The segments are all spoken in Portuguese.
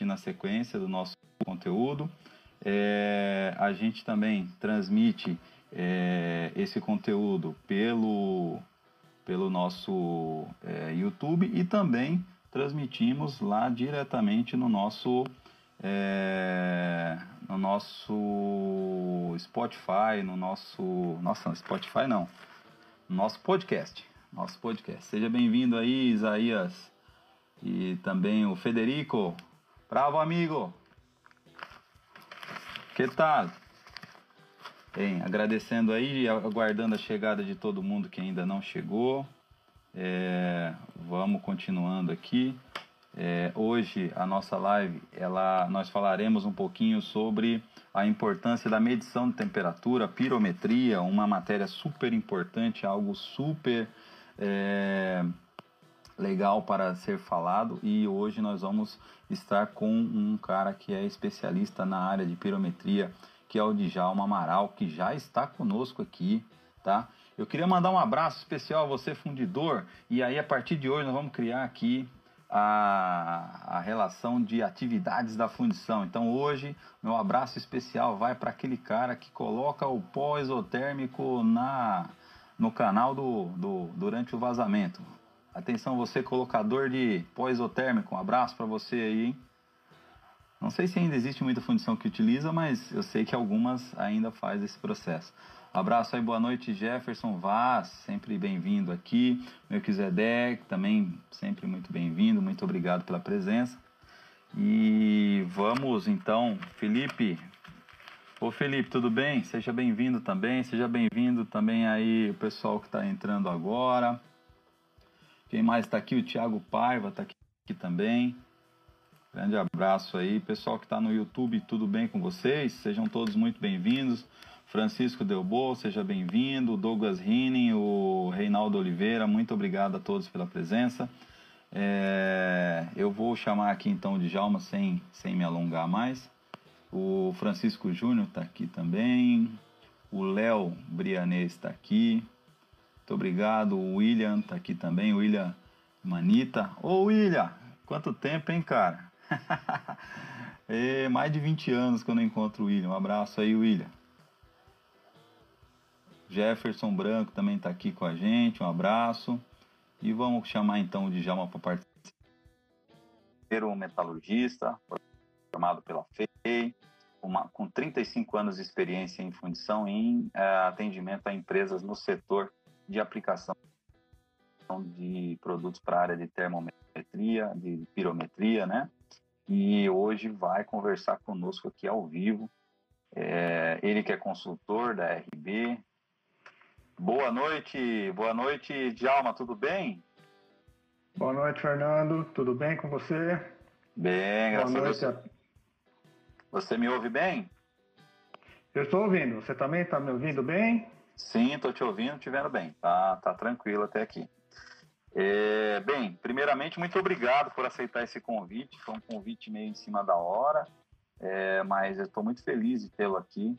assistir na sequência do nosso conteúdo. É, a gente também transmite é, esse conteúdo pelo, pelo nosso é, YouTube e também transmitimos lá diretamente no nosso é, no nosso Spotify, no nosso nossa Spotify não, no nosso podcast, nosso podcast. Seja bem-vindo aí, Isaías e também o Federico. Bravo, amigo. Que tal? Bem, agradecendo aí, aguardando a chegada de todo mundo que ainda não chegou. É, vamos continuando aqui. É, hoje a nossa live, ela, nós falaremos um pouquinho sobre a importância da medição de temperatura, pirometria, uma matéria super importante, algo super é, legal para ser falado. E hoje nós vamos estar com um cara que é especialista na área de pirometria, que é o Djalma Amaral, que já está conosco aqui, tá? Eu queria mandar um abraço especial a você, fundidor, e aí a partir de hoje nós vamos criar aqui a, a relação de atividades da fundição. Então hoje meu abraço especial vai para aquele cara que coloca o pó exotérmico na, no canal do, do, durante o vazamento. Atenção você colocador de pó exotérmico, um abraço para você aí, hein? Não sei se ainda existe muita fundição que utiliza, mas eu sei que algumas ainda faz esse processo. Abraço aí, boa noite, Jefferson Vaz, sempre bem-vindo aqui. Melquisedeque, também sempre muito bem-vindo, muito obrigado pela presença. E vamos então, Felipe. Ô Felipe, tudo bem? Seja bem-vindo também, seja bem-vindo também aí o pessoal que está entrando agora. Quem mais está aqui? O Thiago Paiva está aqui, aqui também. Grande abraço aí. Pessoal que está no YouTube, tudo bem com vocês? Sejam todos muito bem-vindos. Francisco Delbo, seja bem-vindo. Douglas Rinning, o Reinaldo Oliveira, muito obrigado a todos pela presença. É, eu vou chamar aqui então de Djalma sem, sem me alongar mais. O Francisco Júnior está aqui também. O Léo Brianês está aqui. Muito obrigado. O William está aqui também. William Manita. Ô William, quanto tempo, hein, cara? é, mais de 20 anos que eu não encontro o William. Um abraço aí, William. Jefferson Branco também está aqui com a gente, um abraço. E vamos chamar então o Djalma para participar. Um metalurgista, formado pela FEI, uma, com 35 anos de experiência em fundição e em é, atendimento a empresas no setor de aplicação de produtos para a área de termometria, de pirometria, né? E hoje vai conversar conosco aqui ao vivo. É, ele que é consultor da RB, Boa noite, boa noite, Djalma, tudo bem? Boa noite, Fernando, tudo bem com você? Bem, graças boa noite a Deus. Você me ouve bem? Eu estou ouvindo, você também está me ouvindo bem? Sim, estou te ouvindo, te vendo bem, tá, tá tranquilo até aqui. É, bem, primeiramente, muito obrigado por aceitar esse convite, foi um convite meio em cima da hora, é, mas eu estou muito feliz de tê-lo aqui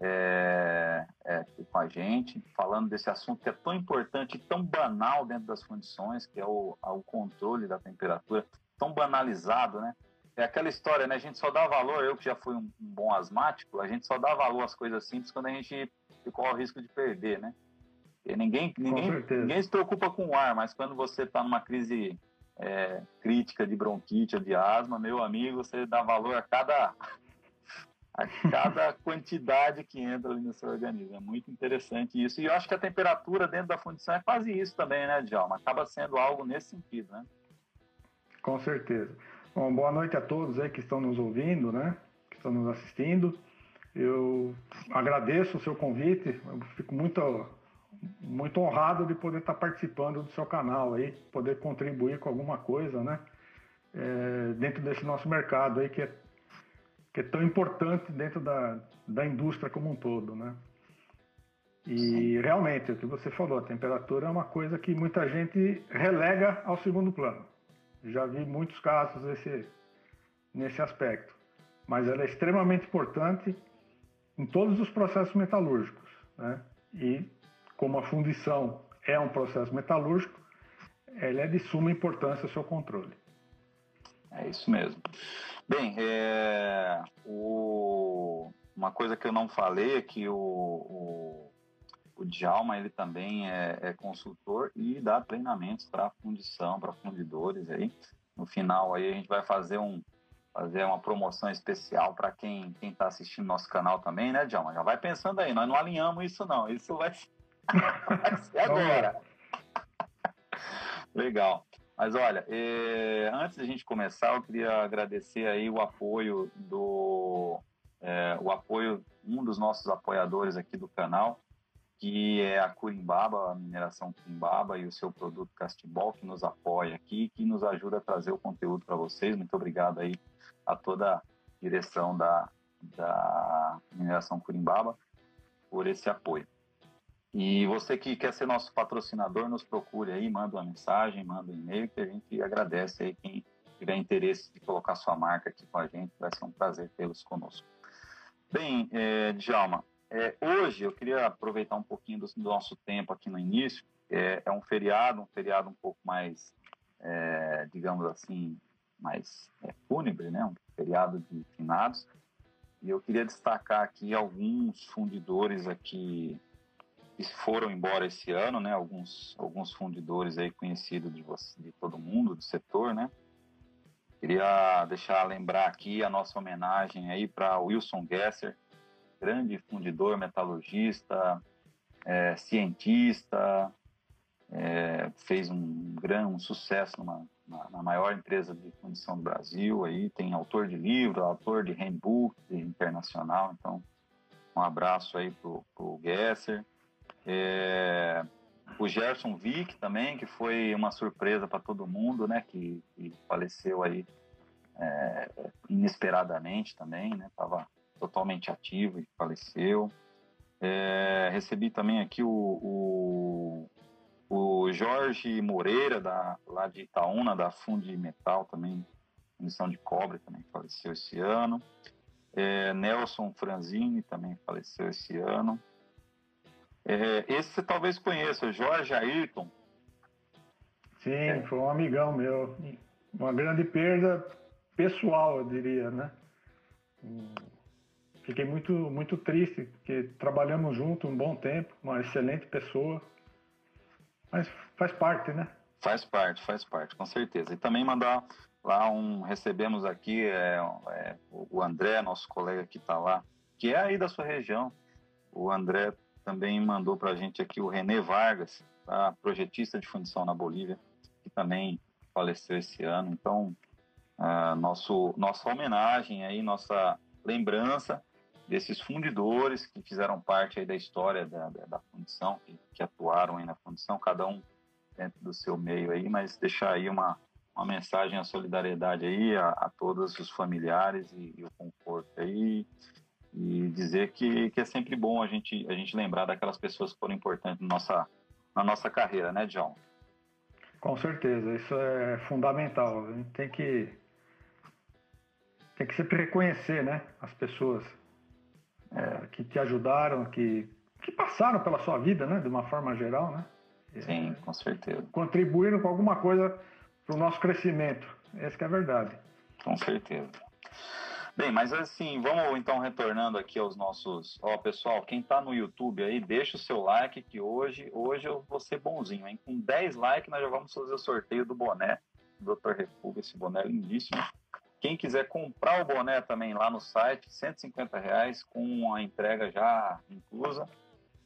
é, é, com a gente, falando desse assunto que é tão importante, tão banal dentro das condições, que é o, o controle da temperatura, tão banalizado, né? É aquela história, né? A gente só dá valor, eu que já fui um, um bom asmático, a gente só dá valor às coisas simples quando a gente corre o risco de perder, né? E ninguém, ninguém, ninguém se preocupa com o ar, mas quando você está numa crise é, crítica de bronquite ou de asma, meu amigo, você dá valor a cada a cada quantidade que entra ali no seu organismo. É muito interessante isso. E eu acho que a temperatura dentro da fundição é quase isso também, né, Djalma? Acaba sendo algo nesse sentido, né? Com certeza. Bom, boa noite a todos aí que estão nos ouvindo, né? Que estão nos assistindo. Eu agradeço o seu convite. Eu fico muito, muito honrado de poder estar participando do seu canal aí, poder contribuir com alguma coisa, né? É, dentro desse nosso mercado aí que é que é tão importante dentro da, da indústria como um todo, né? E realmente, o que você falou, a temperatura é uma coisa que muita gente relega ao segundo plano. Já vi muitos casos nesse, nesse aspecto. Mas ela é extremamente importante em todos os processos metalúrgicos. Né? E como a fundição é um processo metalúrgico, ela é de suma importância o seu controle. É isso mesmo. Bem, é, o, uma coisa que eu não falei é que o, o, o Djalma ele também é, é consultor e dá treinamentos para fundição, para fundidores aí. No final aí a gente vai fazer um fazer uma promoção especial para quem quem está assistindo nosso canal também, né, Djalma? Já vai pensando aí, nós não alinhamos isso não, isso vai, vai ser agora. Legal. Mas olha, eh, antes da gente começar, eu queria agradecer aí o apoio do eh, o apoio um dos nossos apoiadores aqui do canal, que é a Curimbaba, a mineração Curimbaba e o seu produto Castibol, que nos apoia aqui, que nos ajuda a trazer o conteúdo para vocês. Muito obrigado aí a toda a direção da, da mineração Curimbaba por esse apoio. E você que quer ser nosso patrocinador, nos procure aí, manda uma mensagem, manda um e-mail, que a gente agradece aí quem tiver interesse de colocar sua marca aqui com a gente, vai ser um prazer tê-los conosco. Bem, é, Djalma, é, hoje eu queria aproveitar um pouquinho do, do nosso tempo aqui no início, é, é, um feriado, um feriado um pouco mais, é, digamos assim, mais é, fúnebre, né? um feriado de finados, e eu queria destacar aqui alguns fundidores aqui que foram embora esse ano, né? Alguns, alguns fundidores aí conhecidos de, você, de todo mundo, do setor, né? Queria deixar lembrar aqui a nossa homenagem aí para Wilson Gesser, grande fundidor, metalurgista, é, cientista, é, fez um grande um sucesso numa, na, na, maior empresa de fundição do Brasil, aí tem autor de livro, autor de handbook internacional, então um abraço aí pro, pro Gesser. É, o Gerson Vick também, que foi uma surpresa para todo mundo, né? Que, que faleceu aí é, inesperadamente também, né? Tava totalmente ativo e faleceu. É, recebi também aqui o, o, o, Jorge Moreira, da, lá de Itaúna, da Fundi Metal também, missão de cobre também faleceu esse ano. É, Nelson Franzini também faleceu esse ano. É, esse você talvez conheça, Jorge Ayrton. Sim, é. foi um amigão meu. Uma grande perda pessoal, eu diria, né? Fiquei muito, muito triste, porque trabalhamos juntos um bom tempo, uma excelente pessoa. Mas faz parte, né? Faz parte, faz parte, com certeza. E também mandar lá um. Recebemos aqui é, é, o André, nosso colega que está lá, que é aí da sua região. O André também mandou para a gente aqui o René Vargas, tá? projetista de fundição na Bolívia, que também faleceu esse ano. Então, uh, nosso, nossa homenagem aí, nossa lembrança desses fundidores que fizeram parte aí da história da, da, da fundição, que, que, atuaram aí na fundição, cada um dentro do seu meio aí, mas deixar aí uma, uma mensagem à solidariedade aí a, a todos os familiares e, e o conforto aí e dizer que, que é sempre bom a gente, a gente lembrar daquelas pessoas que foram importantes na nossa, na nossa carreira, né, John? Com certeza, isso é fundamental. A gente tem que, tem que sempre reconhecer né, as pessoas é, que te ajudaram, que, que passaram pela sua vida, né, de uma forma geral, né? Sim, com certeza. Contribuíram com alguma coisa para o nosso crescimento. Essa é a verdade. Com certeza. Bem, mas assim, vamos então retornando aqui aos nossos. Ó, pessoal, quem tá no YouTube aí, deixa o seu like, que hoje, hoje eu vou ser bonzinho, hein? Com 10 likes, nós já vamos fazer o sorteio do boné Dr. Refúgio, esse boné lindíssimo. Quem quiser comprar o boné também lá no site, 150 reais com a entrega já inclusa.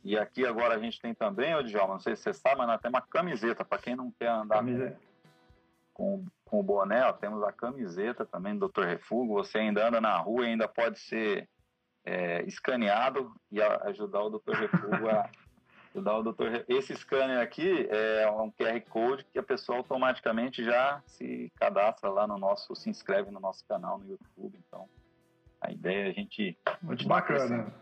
E aqui agora a gente tem também, ô Djalma, não sei se você sabe, mas nós temos uma camiseta para quem não quer andar com, com o boné, ó, temos a camiseta também do Dr. Refúgio. Você ainda anda na rua e ainda pode ser é, escaneado e ajudar o Dr. Refúgio a ajudar o Dr. Esse scanner aqui é um QR Code que a pessoa automaticamente já se cadastra lá no nosso, se inscreve no nosso canal no YouTube. Então, a ideia é a gente. Muito bacana.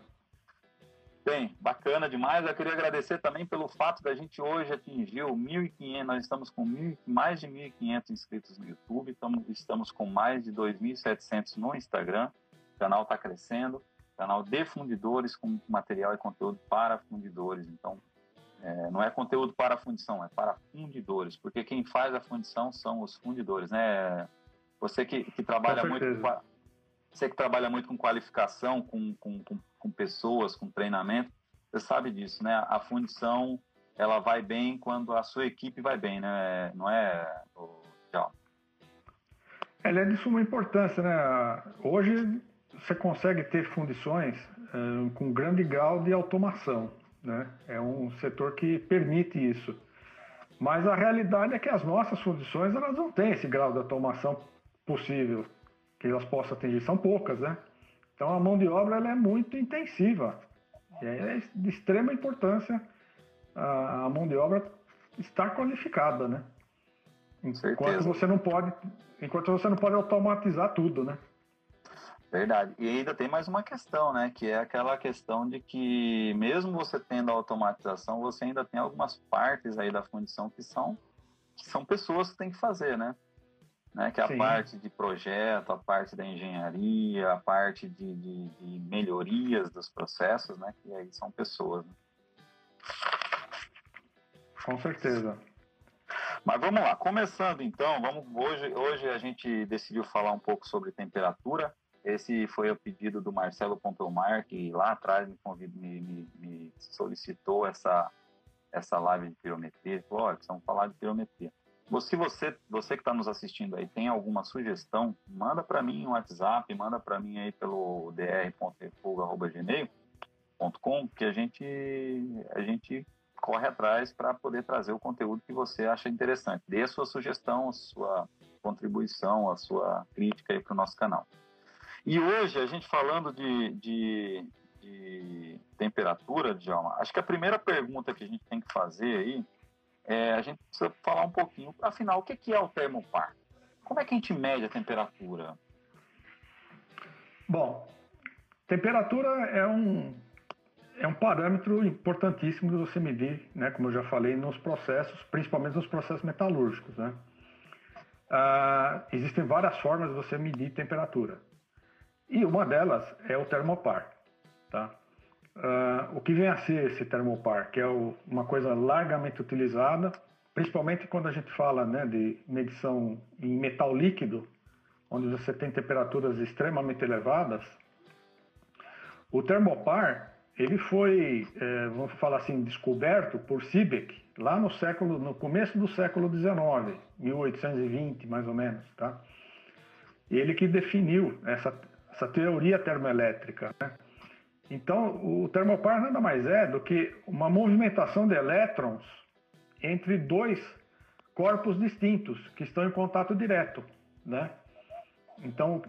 Bem, bacana demais. Eu queria agradecer também pelo fato da gente hoje atingir 1.500, nós estamos com mais de 1.500 inscritos no YouTube, estamos, estamos com mais de 2.700 no Instagram, o canal está crescendo, canal de fundidores com material e conteúdo para fundidores. Então, é, não é conteúdo para fundição, é para fundidores, porque quem faz a fundição são os fundidores, né, Você que, que trabalha muito com, você que trabalha muito com qualificação, com, com, com, com pessoas, com treinamento, você sabe disso, né? A fundição ela vai bem quando a sua equipe vai bem, né? Não é, Tchau. Ela é de suma importância, né? Hoje você consegue ter fundições uh, com grande grau de automação, né? É um setor que permite isso. Mas a realidade é que as nossas fundições elas não têm esse grau de automação possível que elas possam atingir. São poucas, né? Então a mão de obra ela é muito intensiva. E é de extrema importância a, a mão de obra estar qualificada, né? Enquanto você não pode, enquanto você não pode automatizar tudo, né? Verdade. E ainda tem mais uma questão, né? Que é aquela questão de que mesmo você tendo a automatização, você ainda tem algumas partes aí da fundição que são que são pessoas que tem que fazer, né? né? Que é a Sim. parte de projeto, a parte da engenharia, a parte de, de, de melhorias dos processos, né? Que aí são pessoas. Né? Com certeza. Mas vamos lá, começando então, vamos hoje, hoje a gente decidiu falar um pouco sobre temperatura. Esse foi o pedido do Marcelo Pompelmar, que lá atrás me, convidou, me, me, me solicitou essa, essa live de pirometria. falou, olha, precisamos falar de pirometria. Se você, você que está nos assistindo aí tem alguma sugestão, manda para mim um WhatsApp, manda para mim aí pelo dr.refuga.gmail.com que a gente, a gente corre atrás para poder trazer o conteúdo que você acha interessante. Dê a sua sugestão, a sua contribuição, a sua crítica aí para o nosso canal. E hoje, a gente falando de, de, de temperatura, Djalma, acho que a primeira pergunta que a gente tem que fazer aí é a gente precisa falar um pouquinho, afinal, o que é o termopar? Como é que a gente mede a temperatura? Bom, temperatura é um, é um parâmetro importantíssimo de você medir, né, como eu já falei, nos processos, principalmente nos processos metalúrgicos. Né? Ah, existem várias formas de você medir temperatura. E uma delas é o termopar. Tá? Uh, o que vem a ser esse termopar, que é o, uma coisa largamente utilizada, principalmente quando a gente fala né, de medição em metal líquido, onde você tem temperaturas extremamente elevadas. O termopar ele foi, é, vamos falar assim, descoberto por Seebeck lá no século, no começo do século XIX, 1820 mais ou menos, tá? Ele que definiu essa essa teoria termoelétrica. Né? Então, o termopar nada mais é do que uma movimentação de elétrons entre dois corpos distintos que estão em contato direto. Né? Então,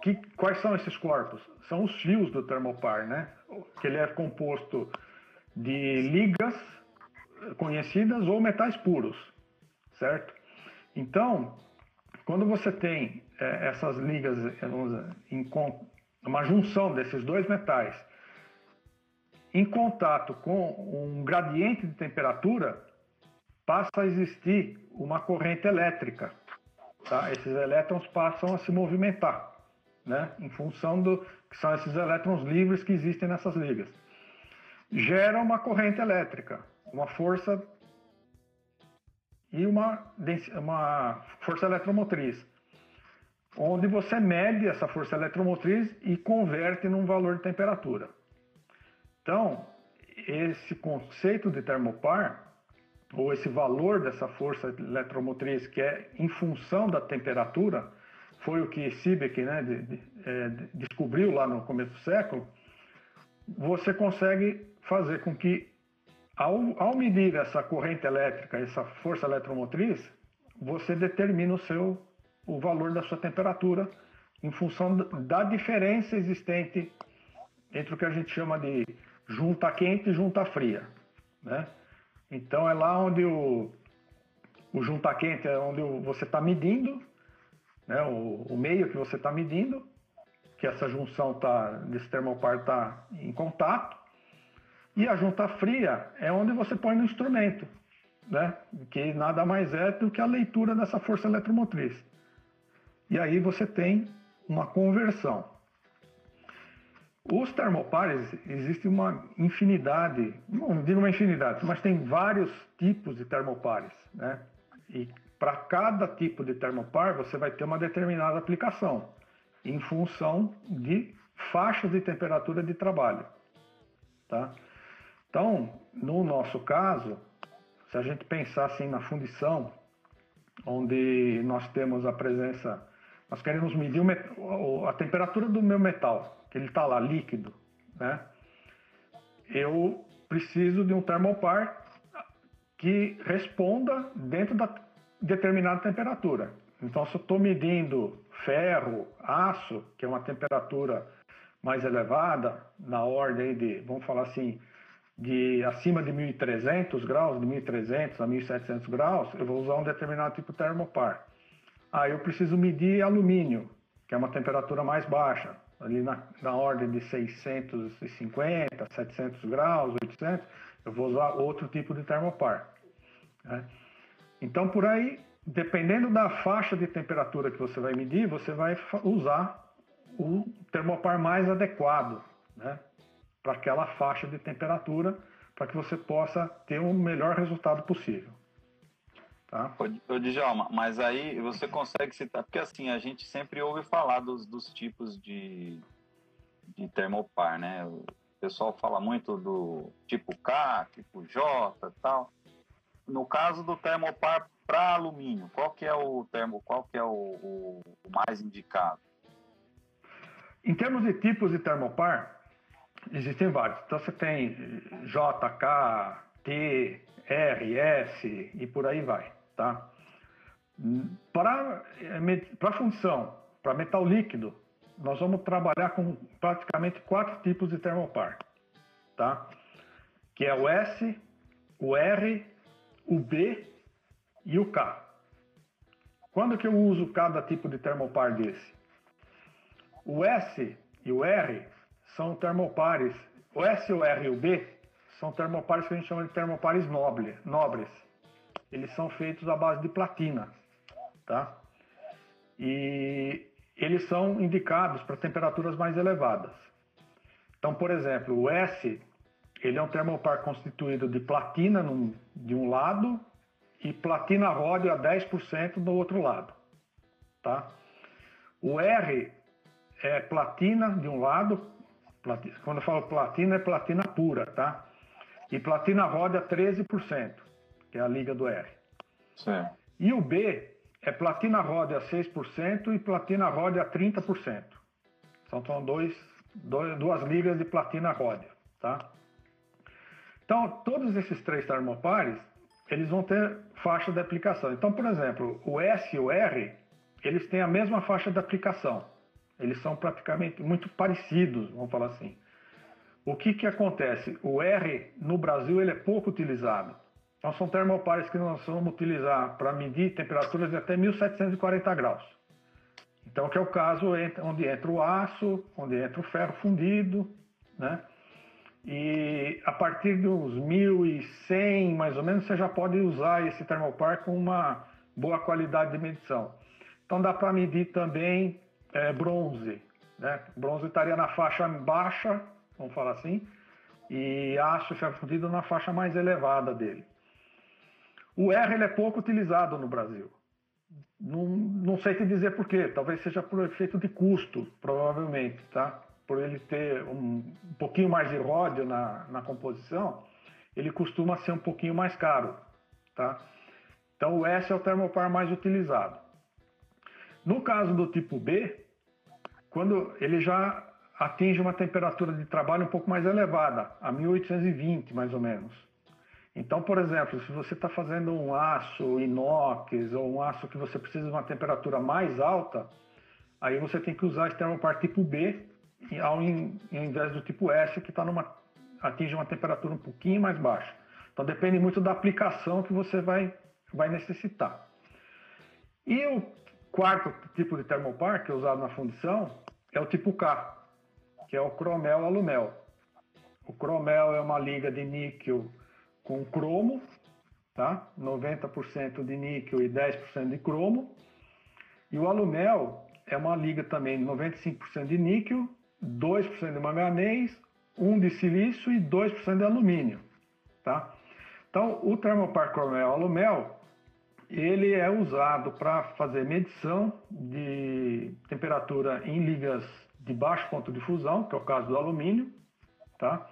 que, quais são esses corpos? São os fios do termopar, né? que ele é composto de ligas conhecidas ou metais puros, certo? Então, quando você tem é, essas ligas, uma junção desses dois metais, em contato com um gradiente de temperatura, passa a existir uma corrente elétrica. Tá? Esses elétrons passam a se movimentar, né? em função do que são esses elétrons livres que existem nessas ligas. Gera uma corrente elétrica, uma força e uma, uma força eletromotriz onde você mede essa força eletromotriz e converte num valor de temperatura. Então, esse conceito de termopar, ou esse valor dessa força eletromotriz que é em função da temperatura, foi o que Seebeck né, de, de, é, descobriu lá no começo do século, você consegue fazer com que, ao, ao medir essa corrente elétrica, essa força eletromotriz, você determina o seu o valor da sua temperatura em função da diferença existente entre o que a gente chama de junta quente e junta fria, né? Então é lá onde o, o junta quente é onde você está medindo, né? O, o, meio que você está medindo, que essa junção tá desse termopar está em contato, e a junta fria é onde você põe no instrumento, né? Que nada mais é do que a leitura dessa força eletromotriz. E aí você tem uma conversão. Os termopares, existe uma infinidade, não digo uma infinidade, mas tem vários tipos de termopares, né? E para cada tipo de termopar, você vai ter uma determinada aplicação, em função de faixas de temperatura de trabalho. Tá? Então, no nosso caso, se a gente pensar assim na fundição, onde nós temos a presença, nós queremos medir a temperatura do meu metal, que ele está lá líquido, né? Eu preciso de um termopar que responda dentro da determinada temperatura. Então, se eu estou medindo ferro, aço, que é uma temperatura mais elevada, na ordem de, vamos falar assim, de acima de 1.300 graus, de 1.300 a 1.700 graus, eu vou usar um determinado tipo de termopar. Aí eu preciso medir alumínio, que é uma temperatura mais baixa, ali na, na ordem de 650, 700 graus, 800, eu vou usar outro tipo de termopar. Né? Então, por aí, dependendo da faixa de temperatura que você vai medir, você vai usar o termopar mais adequado, né? Para aquela faixa de temperatura, para que você possa ter o melhor resultado possível. Tá? Ô, Djalma, mas aí você consegue citar, porque assim, a gente sempre ouve falar dos, dos tipos de, de termopar, né? O pessoal fala muito do tipo K, tipo J tal. No caso do termopar para alumínio, qual que é o termo, qual que é o, o, o mais indicado? Em termos de tipos de termopar, Existem vários. Então você tem JK, T, R, S e por aí vai, tá? Para, para função, para metal líquido, nós vamos trabalhar com praticamente quatro tipos de termopar, tá? Que é o S, o R, o B e o K. Quando que eu uso cada tipo de termopar desse? O S e o R são termopares. O S, o R e o B são termopares que a gente chama de termopares noble, nobres. Eles são feitos à base de platina, tá? E eles são indicados para temperaturas mais elevadas. Então, por exemplo, o S, ele é um termopar constituído de platina num, de um lado e platina ródio a 10% do outro lado, tá? O R é platina de um lado, quando eu falo platina, é platina pura, tá? E platina roda 13%, que é a liga do R. Certo. E o B é platina roda 6% e platina roda 30%. Então são dois, dois, duas ligas de platina roda, tá? Então, todos esses três termopares, eles vão ter faixa de aplicação. Então, por exemplo, o S e o R, eles têm a mesma faixa de aplicação. Eles são praticamente muito parecidos, vamos falar assim. O que, que acontece? O R no Brasil ele é pouco utilizado. Então são termopares que nós vamos utilizar para medir temperaturas de até 1740 graus. Então que é o caso onde entra o aço, onde entra o ferro fundido, né? E a partir dos 1100 mais ou menos você já pode usar esse termopar com uma boa qualidade de medição. Então dá para medir também é, bronze. Né? Bronze estaria na faixa baixa, vamos falar assim, e aço ferro fundido na faixa mais elevada dele. O R ele é pouco utilizado no Brasil. Não, não sei te dizer por quê, talvez seja por efeito de custo, provavelmente, tá? Por ele ter um, um pouquinho mais de ródio na, na composição, ele costuma ser um pouquinho mais caro, tá? Então o S é o termopar mais utilizado. No caso do tipo B, quando ele já atinge uma temperatura de trabalho um pouco mais elevada, a 1820 mais ou menos. Então, por exemplo, se você está fazendo um aço inox ou um aço que você precisa de uma temperatura mais alta, aí você tem que usar esse termopar tipo B ao, invés do tipo S, que tá numa, atinge uma temperatura um pouquinho mais baixa. Então depende muito da aplicação que você vai, vai necessitar. E o quarto tipo de termopar, que é usado na fundição, é o tipo K, que é o cromel alumel. O cromel é uma liga de níquel com cromo, tá? 90% de níquel e 10% de cromo. E o alumel é uma liga também de 95% de níquel, 2% de manganês, 1 de silício e 2% de alumínio, tá? Então, o termopar cromel alumel, ele é usado para fazer medição de temperatura em ligas de baixo ponto de fusão, que é o caso do alumínio, tá?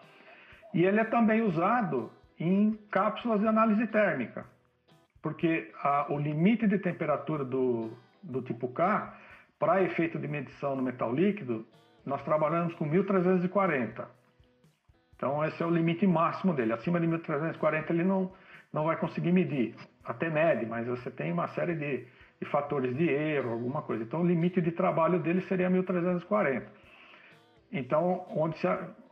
E ele é também usado em cápsulas de análise térmica, porque a, o limite de temperatura do, do tipo K, para efeito de medição no metal líquido, nós trabalhamos com 1340. Então esse é o limite máximo dele. Acima de 1340 ele não, não vai conseguir medir. Até mede, mas você tem uma série de, de fatores de erro, alguma coisa. Então o limite de trabalho dele seria 1340. Então, onde se,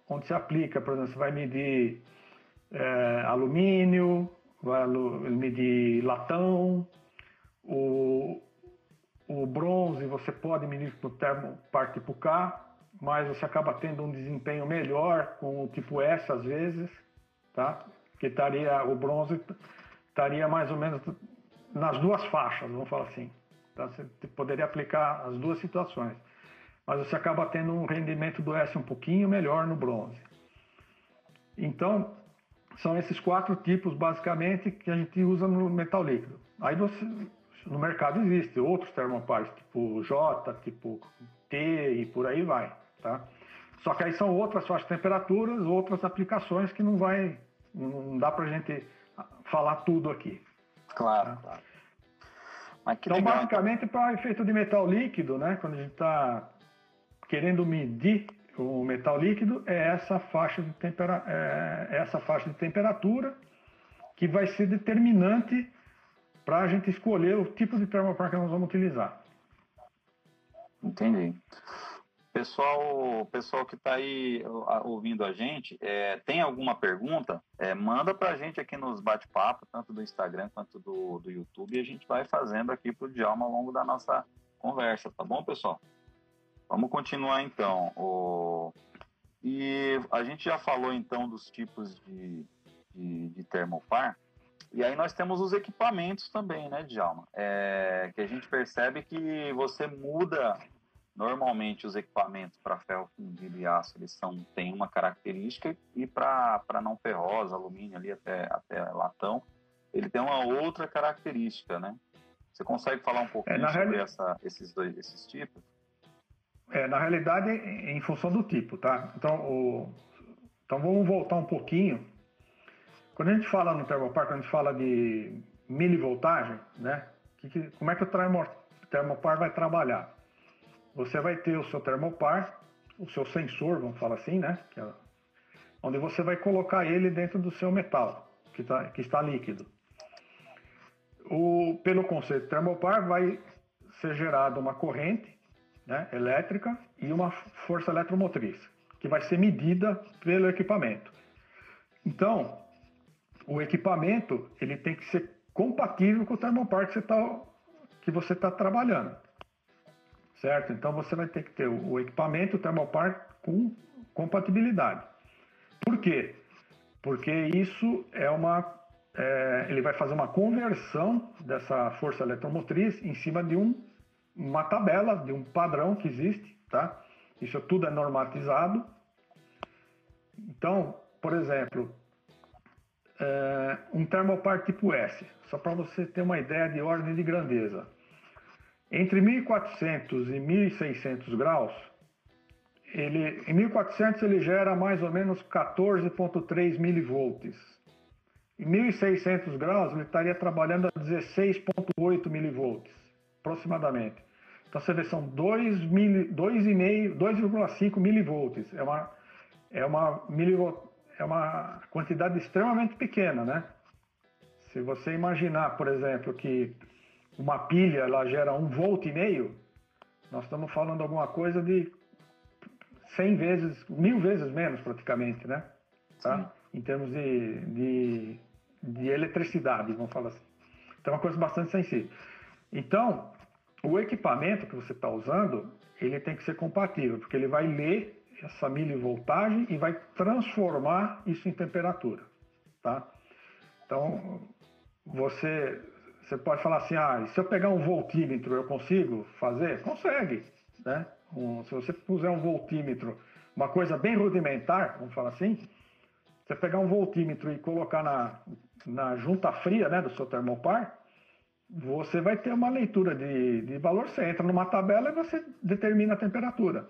onde se aplica, por exemplo, você vai medir é, alumínio, vai medir latão, o, o bronze você pode medir com o termopar tipo K, mas você acaba tendo um desempenho melhor com o tipo S às vezes, tá? Que estaria o bronze estaria mais ou menos nas duas faixas, vamos falar assim. Tá? Você poderia aplicar as duas situações, mas você acaba tendo um rendimento do S um pouquinho melhor no bronze. Então, são esses quatro tipos basicamente que a gente usa no metal líquido. Aí você, no mercado existe outros termopares, tipo J, tipo T e por aí vai. Tá? Só que aí são outras faixas de temperaturas, outras aplicações que não vai, não dá para a gente falar tudo aqui. Claro, tá? claro. então, legal, basicamente, para efeito de metal líquido, né, quando a gente está querendo medir o metal líquido, é essa faixa de, tempera é essa faixa de temperatura que vai ser determinante para a gente escolher o tipo de termopar que nós vamos utilizar. Entendi. Pessoal, pessoal que está aí ouvindo a gente, é, tem alguma pergunta? É, manda para a gente aqui nos bate-papo, tanto do Instagram quanto do, do YouTube, e a gente vai fazendo aqui para o Djalma ao longo da nossa conversa, tá bom, pessoal? Vamos continuar então. O... E a gente já falou então dos tipos de, de, de termopar, e aí nós temos os equipamentos também, né, Djalma? É, que a gente percebe que você muda Normalmente os equipamentos para ferro fundido e aço eles são têm uma característica e para não ferrosa, alumínio ali até até latão, ele tem uma outra característica, né? Você consegue falar um pouquinho é, sobre essa, esses dois esses tipos? É, na realidade, em função do tipo, tá? Então, o, então vamos voltar um pouquinho. Quando a gente fala no termopar, quando a gente fala de milivoltagem, né? Que, que, como é que o termopar vai trabalhar? Você vai ter o seu termopar, o seu sensor, vamos falar assim, né? É, onde você vai colocar ele dentro do seu metal, que, tá, que está líquido. O, pelo conceito termopar, vai ser gerada uma corrente né, elétrica e uma força eletromotriz, que vai ser medida pelo equipamento. Então, o equipamento ele tem que ser compatível com o termopar que você está tá trabalhando certo? Então você vai ter que ter o equipamento termopar com compatibilidade. Por quê? Porque isso é uma. É, ele vai fazer uma conversão dessa força eletromotriz em cima de um, uma tabela, de um padrão que existe, tá? Isso tudo é normatizado. Então, por exemplo, é, um termopar tipo S, só para você ter uma ideia de ordem de grandeza. Entre 1400 e 1600 graus, ele, em 1400 ele gera mais ou menos 14,3 milivolts. Em 1600 graus ele estaria trabalhando a 16,8 milivolts, aproximadamente. Então você vê, são 2,5 milivolts. É uma, é, uma é uma quantidade extremamente pequena, né? Se você imaginar, por exemplo, que uma pilha ela gera um volt e meio, nós estamos falando alguma coisa de 100 vezes, mil vezes menos praticamente, né? Tá? Em termos de, de, de eletricidade, vamos falar assim. Então é uma coisa bastante sensível. Então, o equipamento que você está usando, ele tem que ser compatível, porque ele vai ler essa milivoltagem e vai transformar isso em temperatura, tá? Então, você você pode falar assim, ah, se eu pegar um voltímetro, eu consigo fazer? Consegue, né? Um, se você puser um voltímetro, uma coisa bem rudimentar, vamos falar assim, você pegar um voltímetro e colocar na, na junta fria, né, do seu termopar, você vai ter uma leitura de, de valor. Você entra numa tabela e você determina a temperatura.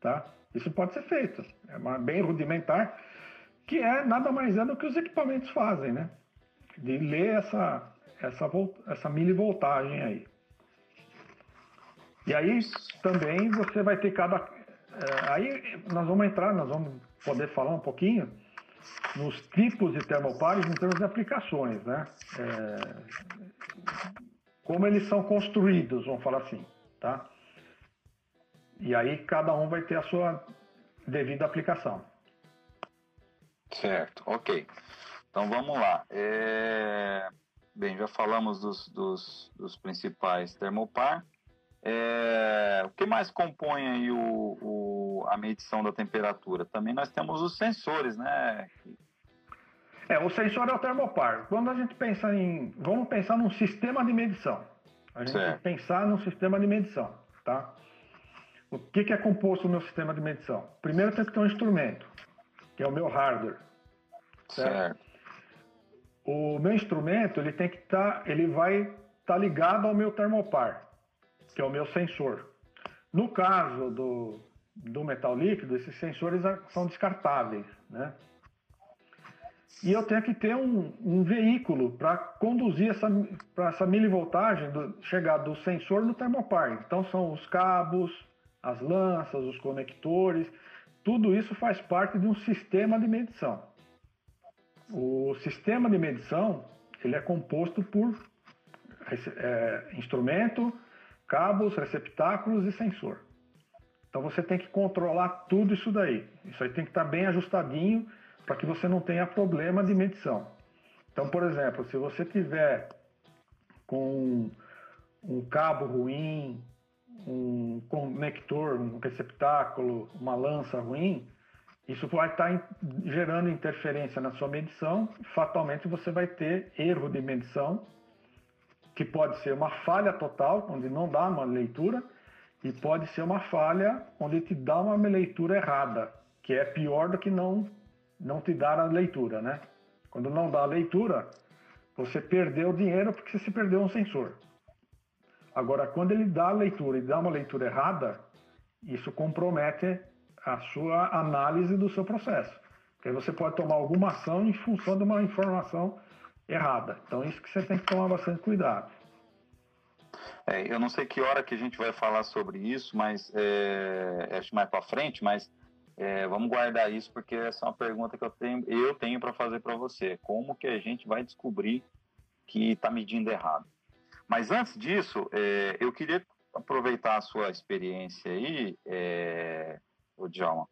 Tá? Isso pode ser feito. É uma, bem rudimentar, que é nada mais é do que os equipamentos fazem, né? De ler essa, essa, essa milivoltagem aí. E aí também você vai ter cada. É, aí nós vamos entrar, nós vamos poder falar um pouquinho nos tipos de termopares em termos de aplicações, né? É, como eles são construídos, vamos falar assim, tá? E aí cada um vai ter a sua devida aplicação. Certo, ok. Então vamos lá. É... Bem, já falamos dos, dos, dos principais termopar. É... O que mais compõe aí o, o, a medição da temperatura? Também nós temos os sensores, né? É, o sensor é o termopar. Quando a gente pensa em. Vamos pensar num sistema de medição. A gente certo. tem que pensar num sistema de medição, tá? O que, que é composto no meu sistema de medição? Primeiro tem que ter um instrumento, que é o meu hardware. Certo? certo. O meu instrumento ele tem que estar, tá, ele vai estar tá ligado ao meu termopar, que é o meu sensor. No caso do, do metal líquido, esses sensores são descartáveis, né? E eu tenho que ter um, um veículo para conduzir essa, pra essa milivoltagem, do, chegar do sensor no termopar. Então são os cabos, as lanças, os conectores, tudo isso faz parte de um sistema de medição. O sistema de medição ele é composto por é, instrumento, cabos, receptáculos e sensor. Então você tem que controlar tudo isso daí. Isso aí tem que estar bem ajustadinho para que você não tenha problema de medição. Então, por exemplo, se você tiver com um cabo ruim, um conector, um receptáculo, uma lança ruim, isso vai estar tá gerando interferência na sua medição. Fatalmente você vai ter erro de medição, que pode ser uma falha total, onde não dá uma leitura, e pode ser uma falha onde te dá uma leitura errada, que é pior do que não, não te dar a leitura, né? Quando não dá a leitura, você perdeu dinheiro porque você perdeu um sensor. Agora, quando ele dá a leitura e dá uma leitura errada, isso compromete a sua análise do seu processo. Porque aí você pode tomar alguma ação em função de uma informação errada. Então, isso que você tem que tomar bastante cuidado. É, eu não sei que hora que a gente vai falar sobre isso, mas é, acho mais para frente, mas é, vamos guardar isso porque essa é uma pergunta que eu tenho, eu tenho para fazer para você. Como que a gente vai descobrir que está medindo errado? Mas antes disso, é, eu queria aproveitar a sua experiência aí, é, o Djalma,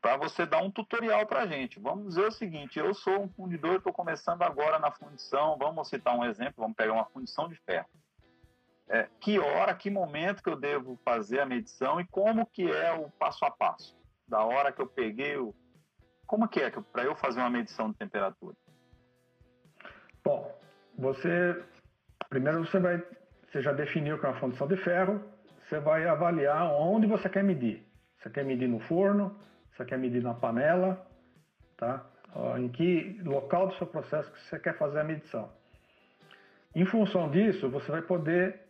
para você dar um tutorial para a gente. Vamos dizer o seguinte: eu sou um fundidor, estou começando agora na fundição. Vamos citar um exemplo, vamos pegar uma fundição de ferro. É, que hora, que momento que eu devo fazer a medição e como que é o passo a passo? Da hora que eu peguei o... Como que é para eu fazer uma medição de temperatura? Bom, você Primeiro você vai, você já definiu que é uma fundição de ferro, você vai avaliar onde você quer medir. Você quer medir no forno, você quer medir na panela, tá? Em que local do seu processo que você quer fazer a medição. Em função disso, você vai poder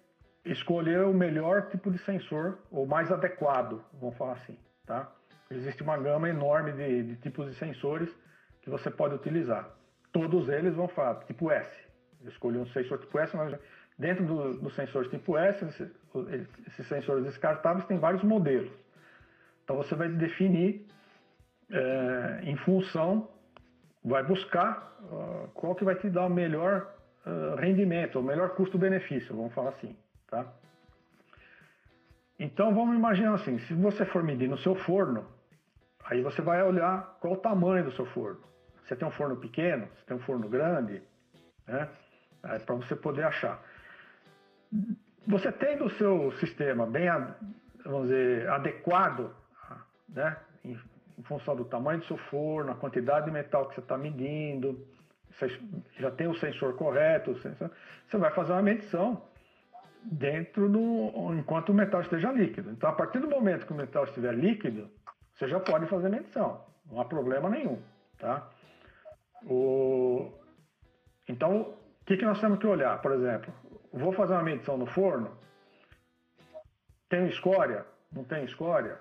escolher o melhor tipo de sensor, ou mais adequado, vamos falar assim, tá? Existe uma gama enorme de, de tipos de sensores que você pode utilizar. Todos eles vão falar tipo S, eu escolhi um sensor tipo S, mas dentro dos do sensores tipo S, esses sensores descartáveis tem vários modelos. Então você vai definir é, em função, vai buscar uh, qual que vai te dar o melhor uh, rendimento, o melhor custo-benefício, vamos falar assim, tá? Então vamos imaginar assim, se você for medir no seu forno, aí você vai olhar qual o tamanho do seu forno. Você tem um forno pequeno, você tem um forno grande, né? é, para você poder achar. Você tendo o seu sistema bem, vamos dizer, adequado, né, em, em função do tamanho do seu forno, a quantidade de metal que você está medindo, você já tem o sensor correto, o sensor, você vai fazer uma medição dentro do enquanto o metal esteja líquido. Então, a partir do momento que o metal estiver líquido, você já pode fazer medição, não há problema nenhum, tá? O... Então, o que, que nós temos que olhar? Por exemplo, vou fazer uma medição no forno, tem escória? Não tem escória?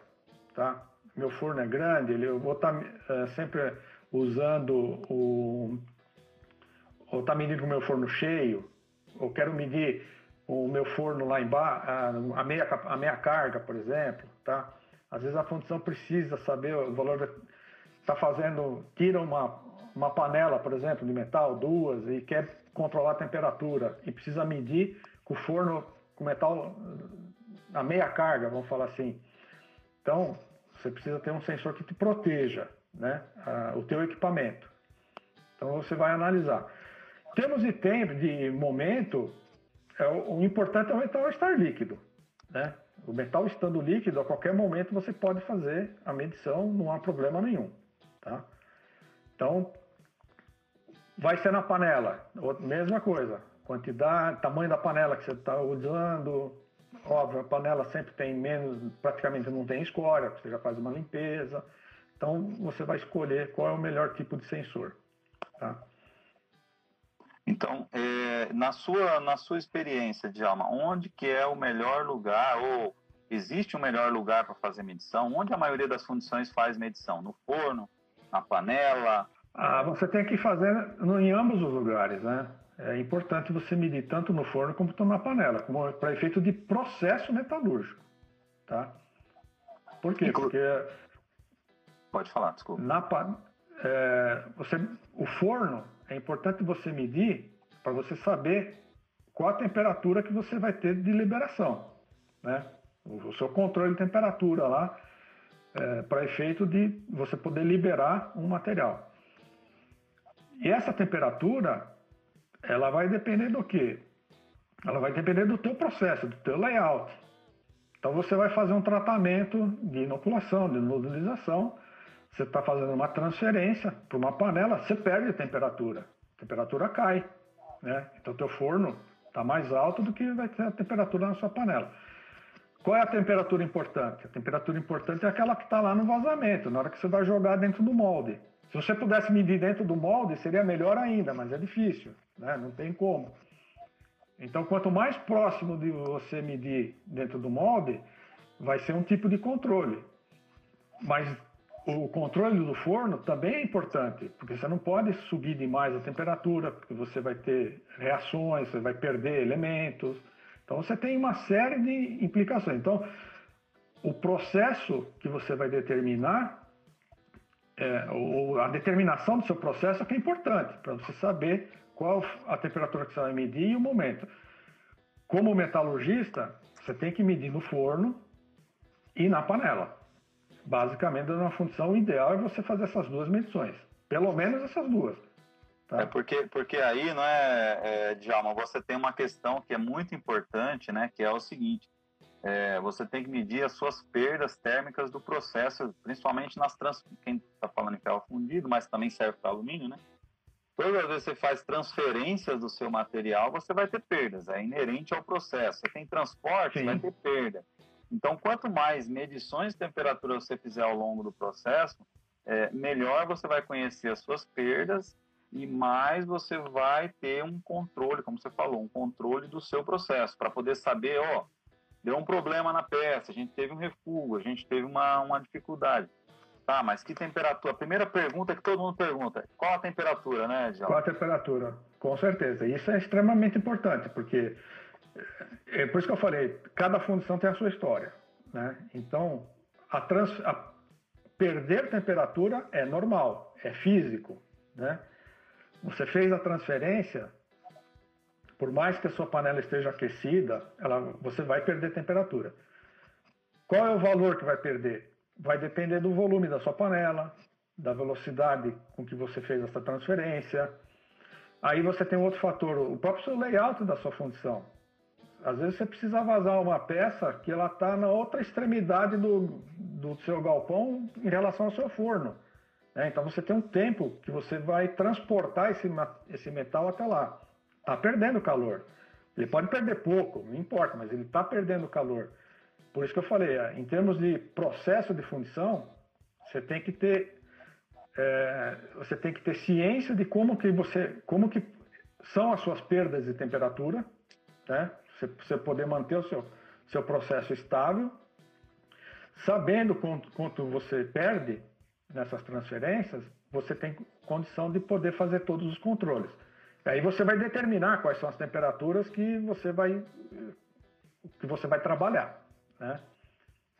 Tá? Meu forno é grande, eu vou estar tá, é, sempre usando o. ou tá medindo o meu forno cheio, ou quero medir o meu forno lá embaixo, a meia, a meia carga, por exemplo, tá? Às vezes a fundição precisa saber o valor, está fazendo, tira uma, uma panela, por exemplo, de metal, duas, e quer controlar a temperatura, e precisa medir com o forno com metal a meia carga, vamos falar assim. Então, você precisa ter um sensor que te proteja, né, a, o teu equipamento. Então, você vai analisar. Temos de tempo, de momento, é, o, o importante é o metal estar líquido, né? O metal estando líquido, a qualquer momento você pode fazer a medição, não há problema nenhum, tá? Então, vai ser na panela, mesma coisa, quantidade, tamanho da panela que você está usando, óbvio, a panela sempre tem menos, praticamente não tem escória, você já faz uma limpeza, então você vai escolher qual é o melhor tipo de sensor, tá? Então, é, na, sua, na sua experiência, Djalma, onde que é o melhor lugar, ou existe um melhor lugar para fazer medição? Onde a maioria das fundições faz medição? No forno? Na panela? Ah, você tem que fazer em ambos os lugares, né? É importante você medir tanto no forno como na panela, para efeito de processo metalúrgico, tá? Por quê? Porque... Pode falar, desculpa. Na, é, você, o forno é importante você medir para você saber qual a temperatura que você vai ter de liberação, né? O seu controle de temperatura lá, é, para efeito de você poder liberar um material. E essa temperatura, ela vai depender do quê? Ela vai depender do teu processo, do teu layout. Então você vai fazer um tratamento de inoculação, de modulização, você está fazendo uma transferência para uma panela, você perde a temperatura. A temperatura cai. Né? Então, teu forno está mais alto do que vai ter a temperatura na sua panela. Qual é a temperatura importante? A temperatura importante é aquela que está lá no vazamento, na hora que você vai jogar dentro do molde. Se você pudesse medir dentro do molde, seria melhor ainda, mas é difícil, né? não tem como. Então, quanto mais próximo de você medir dentro do molde, vai ser um tipo de controle. Mas o controle do forno também é importante, porque você não pode subir demais a temperatura, porque você vai ter reações, você vai perder elementos. Então você tem uma série de implicações. Então, o processo que você vai determinar, é, ou a determinação do seu processo é que é importante, para você saber qual a temperatura que você vai medir e o momento. Como metalurgista, você tem que medir no forno e na panela basicamente uma função ideal é você fazer essas duas medições. Pelo menos essas duas. Tá? É porque, porque aí, não é, é, Djalma, você tem uma questão que é muito importante, né? Que é o seguinte. É, você tem que medir as suas perdas térmicas do processo, principalmente nas trans... quem está falando em ferro fundido, mas também serve para alumínio, né? Todas as vezes que você faz transferências do seu material, você vai ter perdas, é inerente ao processo. Você tem transporte, Sim. vai ter perda. Então, quanto mais medições de temperatura você fizer ao longo do processo, é, melhor você vai conhecer as suas perdas e mais você vai ter um controle, como você falou, um controle do seu processo, para poder saber, ó, deu um problema na peça, a gente teve um refúgio, a gente teve uma, uma dificuldade. Tá, mas que temperatura? A primeira pergunta que todo mundo pergunta, qual a temperatura, né, Djalma? Qual a temperatura? Com certeza. Isso é extremamente importante, porque é por isso que eu falei, cada fundição tem a sua história. Né? Então, a, trans, a perder temperatura é normal, é físico. Né? Você fez a transferência, por mais que a sua panela esteja aquecida, ela, você vai perder temperatura. Qual é o valor que vai perder? Vai depender do volume da sua panela, da velocidade com que você fez essa transferência. Aí você tem outro fator, o próprio layout da sua fundição. Às vezes você precisa vazar uma peça que ela está na outra extremidade do, do seu galpão em relação ao seu forno. Né? Então você tem um tempo que você vai transportar esse, esse metal até lá. Está perdendo calor. Ele pode perder pouco, não importa, mas ele está perdendo calor. Por isso que eu falei, é, em termos de processo de fundição, você tem que ter é, você tem que ter ciência de como que você como que são as suas perdas de temperatura né? Você, você poder manter o seu, seu processo estável, sabendo quanto, quanto você perde nessas transferências, você tem condição de poder fazer todos os controles. Aí você vai determinar quais são as temperaturas que você vai que você vai trabalhar, né?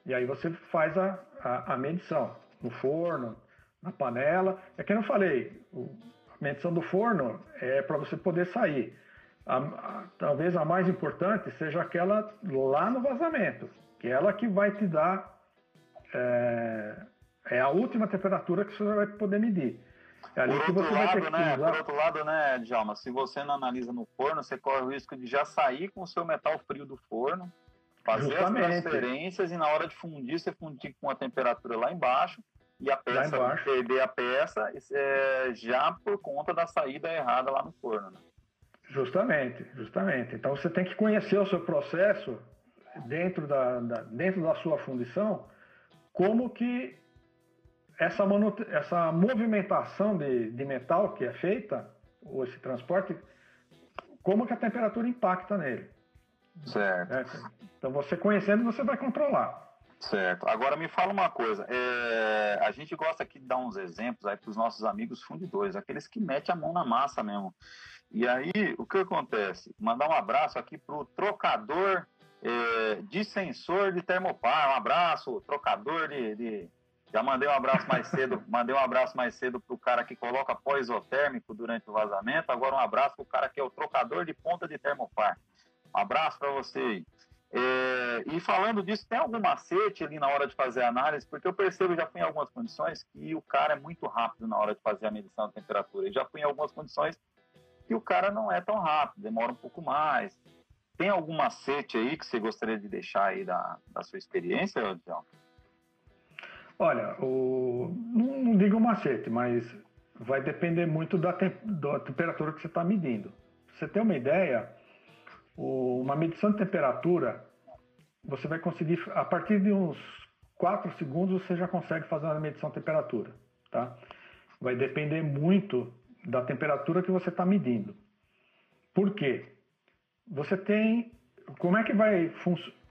E aí você faz a, a, a medição no forno, na panela. É que eu não falei, a medição do forno é para você poder sair. A, a, talvez a mais importante seja aquela lá no vazamento, que é ela que vai te dar é, é a última temperatura que você vai poder medir. É ali por que você lado, vai ter que né, usar. Por outro lado, né, Djalma, se você não analisa no forno, você corre o risco de já sair com o seu metal frio do forno, fazer Justamente. as transferências e na hora de fundir, você fundir com a temperatura lá embaixo e a peça perder a peça é, já por conta da saída errada lá no forno. Né? Justamente, justamente. Então você tem que conhecer o seu processo dentro da, da dentro da sua fundição, como que essa, essa movimentação de, de metal que é feita, ou esse transporte, como que a temperatura impacta nele. Certo. É, então você conhecendo, você vai controlar. Certo. Agora me fala uma coisa. É, a gente gosta aqui de dar uns exemplos aí para os nossos amigos fundidores, aqueles que metem a mão na massa mesmo. E aí, o que acontece? Mandar um abraço aqui para o trocador é, de sensor de termopar. Um abraço, trocador de, de já mandei um abraço mais cedo, mandei um abraço mais cedo pro cara que coloca pó isotérmico durante o vazamento. Agora um abraço pro cara que é o trocador de ponta de termopar. Um abraço para você. É, e falando disso, tem algum macete ali na hora de fazer a análise? Porque eu percebo, já fui em algumas condições, que o cara é muito rápido na hora de fazer a medição da temperatura. E já fui em algumas condições que o cara não é tão rápido, demora um pouco mais. Tem algum macete aí que você gostaria de deixar aí da, da sua experiência, John? Olha, o, não, não digo macete, mas vai depender muito da, da temperatura que você está medindo. Pra você ter uma ideia, o, uma medição de temperatura, você vai conseguir, a partir de uns 4 segundos, você já consegue fazer uma medição de temperatura. Tá? Vai depender muito da temperatura que você está medindo. Por quê? Você tem. Como é que vai?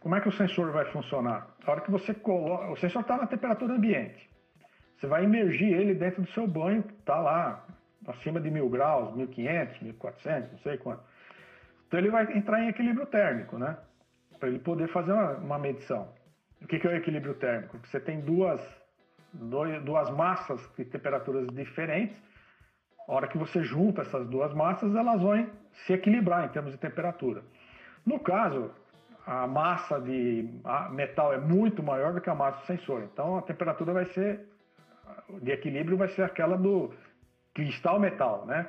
Como é que o sensor vai funcionar? A hora que você coloca. O sensor está na temperatura ambiente. Você vai imergir ele dentro do seu banho, está lá acima de mil graus, 1500, 1400, não sei quanto. Então ele vai entrar em equilíbrio térmico, né? Para ele poder fazer uma, uma medição. O que, que, é o equilíbrio térmico? Você tem duas, dois, duas massas de temperaturas diferentes. A hora que você junta essas duas massas, elas vão se equilibrar em termos de temperatura. No caso, a massa de metal é muito maior do que a massa do sensor. Então a temperatura vai ser de equilíbrio vai ser aquela do cristal metal, né?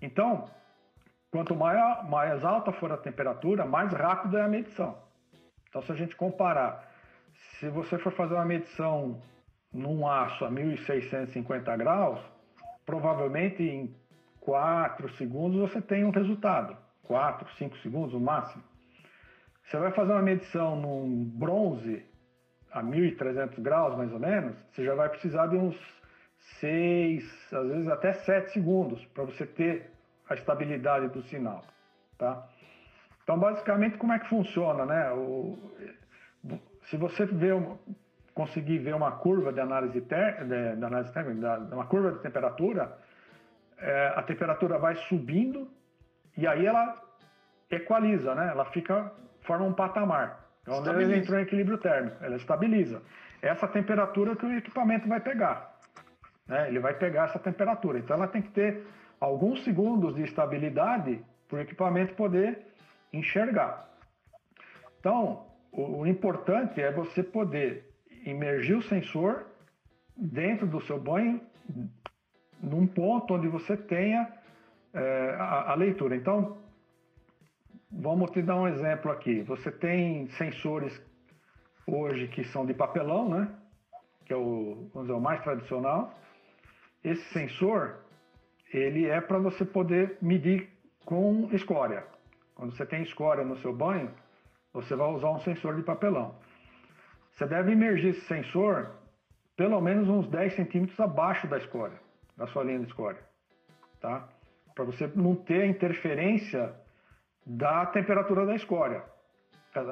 Então, quanto maior, mais alta for a temperatura, mais rápido é a medição. Então, se a gente comparar, se você for fazer uma medição num aço a 1650 graus, provavelmente em 4 segundos você tem um resultado. 4, 5 segundos no máximo. Você vai fazer uma medição num bronze a 1300 graus, mais ou menos, você já vai precisar de uns 6, às vezes até 7 segundos para você ter a estabilidade do sinal, tá? Então, basicamente, como é que funciona, né? O, se você vê conseguir ver uma curva de análise, ter, de, de análise térmica, uma curva de temperatura, é, a temperatura vai subindo e aí ela equaliza, né? Ela fica forma um patamar. Então, ele entrou em equilíbrio térmico, ela estabiliza. Essa temperatura que o equipamento vai pegar. Né? Ele vai pegar essa temperatura. Então, ela tem que ter alguns segundos de estabilidade para o equipamento poder enxergar. Então, o, o importante é você poder imergir o sensor dentro do seu banho num ponto onde você tenha é, a, a leitura. Então, Vamos te dar um exemplo aqui. Você tem sensores hoje que são de papelão, né? Que é o, vamos dizer, o mais tradicional. Esse sensor, ele é para você poder medir com escória. Quando você tem escória no seu banho, você vai usar um sensor de papelão. Você deve imergir esse sensor pelo menos uns 10 centímetros abaixo da escória, da sua linha de escória, tá? Para você não ter interferência da temperatura da escória.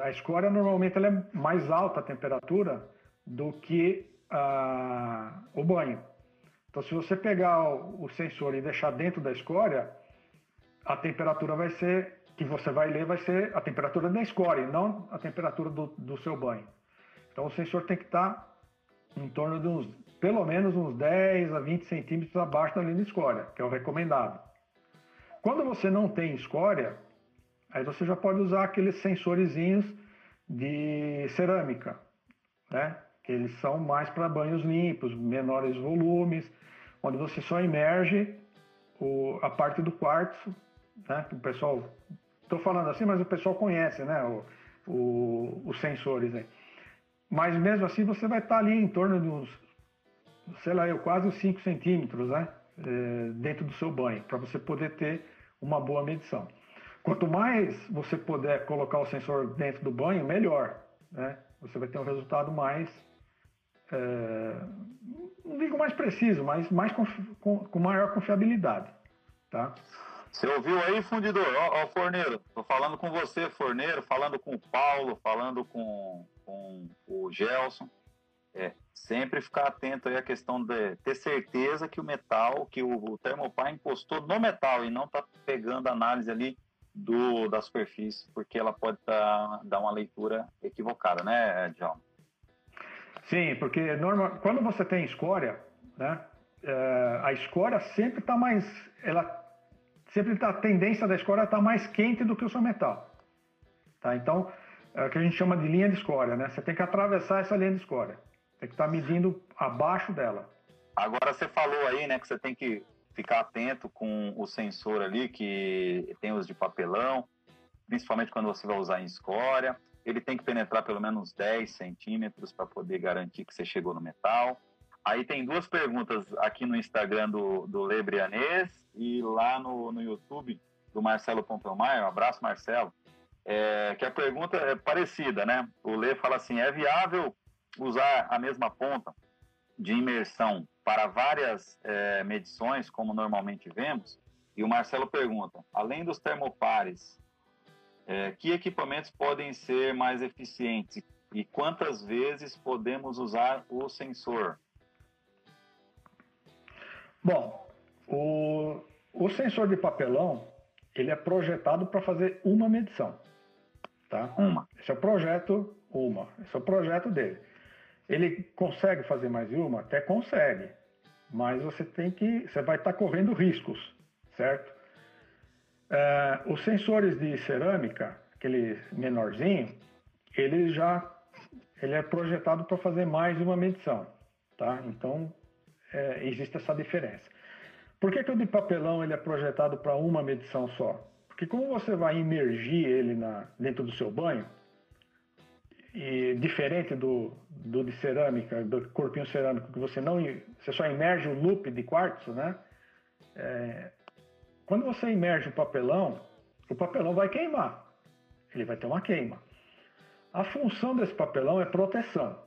A escória normalmente ela é mais alta a temperatura do que ah, o banho. Então, se você pegar o sensor e deixar dentro da escória, a temperatura vai ser que você vai ler vai ser a temperatura da escória, não a temperatura do, do seu banho. Então, o sensor tem que estar em torno de uns, pelo menos uns 10 a 20 centímetros abaixo da linha de escória, que é o recomendado. Quando você não tem escória, aí você já pode usar aqueles sensorizinhos de cerâmica, né? Que eles são mais para banhos limpos, menores volumes, onde você só imerge o, a parte do quartzo, né? O pessoal, estou falando assim, mas o pessoal conhece, né? O, o, os sensores, né? Mas mesmo assim você vai estar ali em torno de uns, sei lá, eu quase uns 5 centímetros, né? É, dentro do seu banho, para você poder ter uma boa medição. Quanto mais você puder colocar o sensor dentro do banho, melhor, né? Você vai ter um resultado mais é, não digo mais preciso, mas mais com, com, maior confiabilidade. Tá? Você ouviu aí, fundidor? Ó, ó, forneiro, tô falando com você, forneiro, falando com o Paulo, falando com, com o Gelson. É, sempre ficar atento aí à questão de ter certeza que o metal, que o, o termopar encostou no metal e não tá pegando análise ali do, da superfície, porque ela pode tá, dar uma leitura equivocada, né, Djalma? Sim, porque normal, quando você tem escória, né, é, a escória sempre está mais, ela sempre tá, a tendência da escória está mais quente do que o seu metal, tá? Então é o que a gente chama de linha de escória, né? Você tem que atravessar essa linha de escória, tem que estar tá medindo abaixo dela. Agora você falou aí, né, que você tem que ficar atento com o sensor ali que tem os de papelão, principalmente quando você vai usar em escória ele tem que penetrar pelo menos 10 centímetros para poder garantir que você chegou no metal. Aí tem duas perguntas aqui no Instagram do, do Lebrianês e lá no, no YouTube do Marcelo Pompelmaier. Um abraço, Marcelo. É, que a pergunta é parecida, né? O Lê fala assim: é viável usar a mesma ponta de imersão para várias é, medições, como normalmente vemos? E o Marcelo pergunta: além dos termopares é, que equipamentos podem ser mais eficientes e quantas vezes podemos usar o sensor? Bom, o, o sensor de papelão ele é projetado para fazer uma medição, tá? Uma. Esse é o projeto uma. Esse é o projeto dele. Ele consegue fazer mais de uma? Até consegue, mas você tem que, você vai estar tá correndo riscos, certo? É, os sensores de cerâmica, aquele menorzinho, ele já ele é projetado para fazer mais uma medição, tá? Então é, existe essa diferença. Por que, que o de papelão ele é projetado para uma medição só? Porque como você vai imergir ele na, dentro do seu banho, e diferente do, do de cerâmica, do corpinho cerâmico, que você não você só imerge o loop de quartzo, né? É, quando você imerge o papelão, o papelão vai queimar. Ele vai ter uma queima. A função desse papelão é proteção.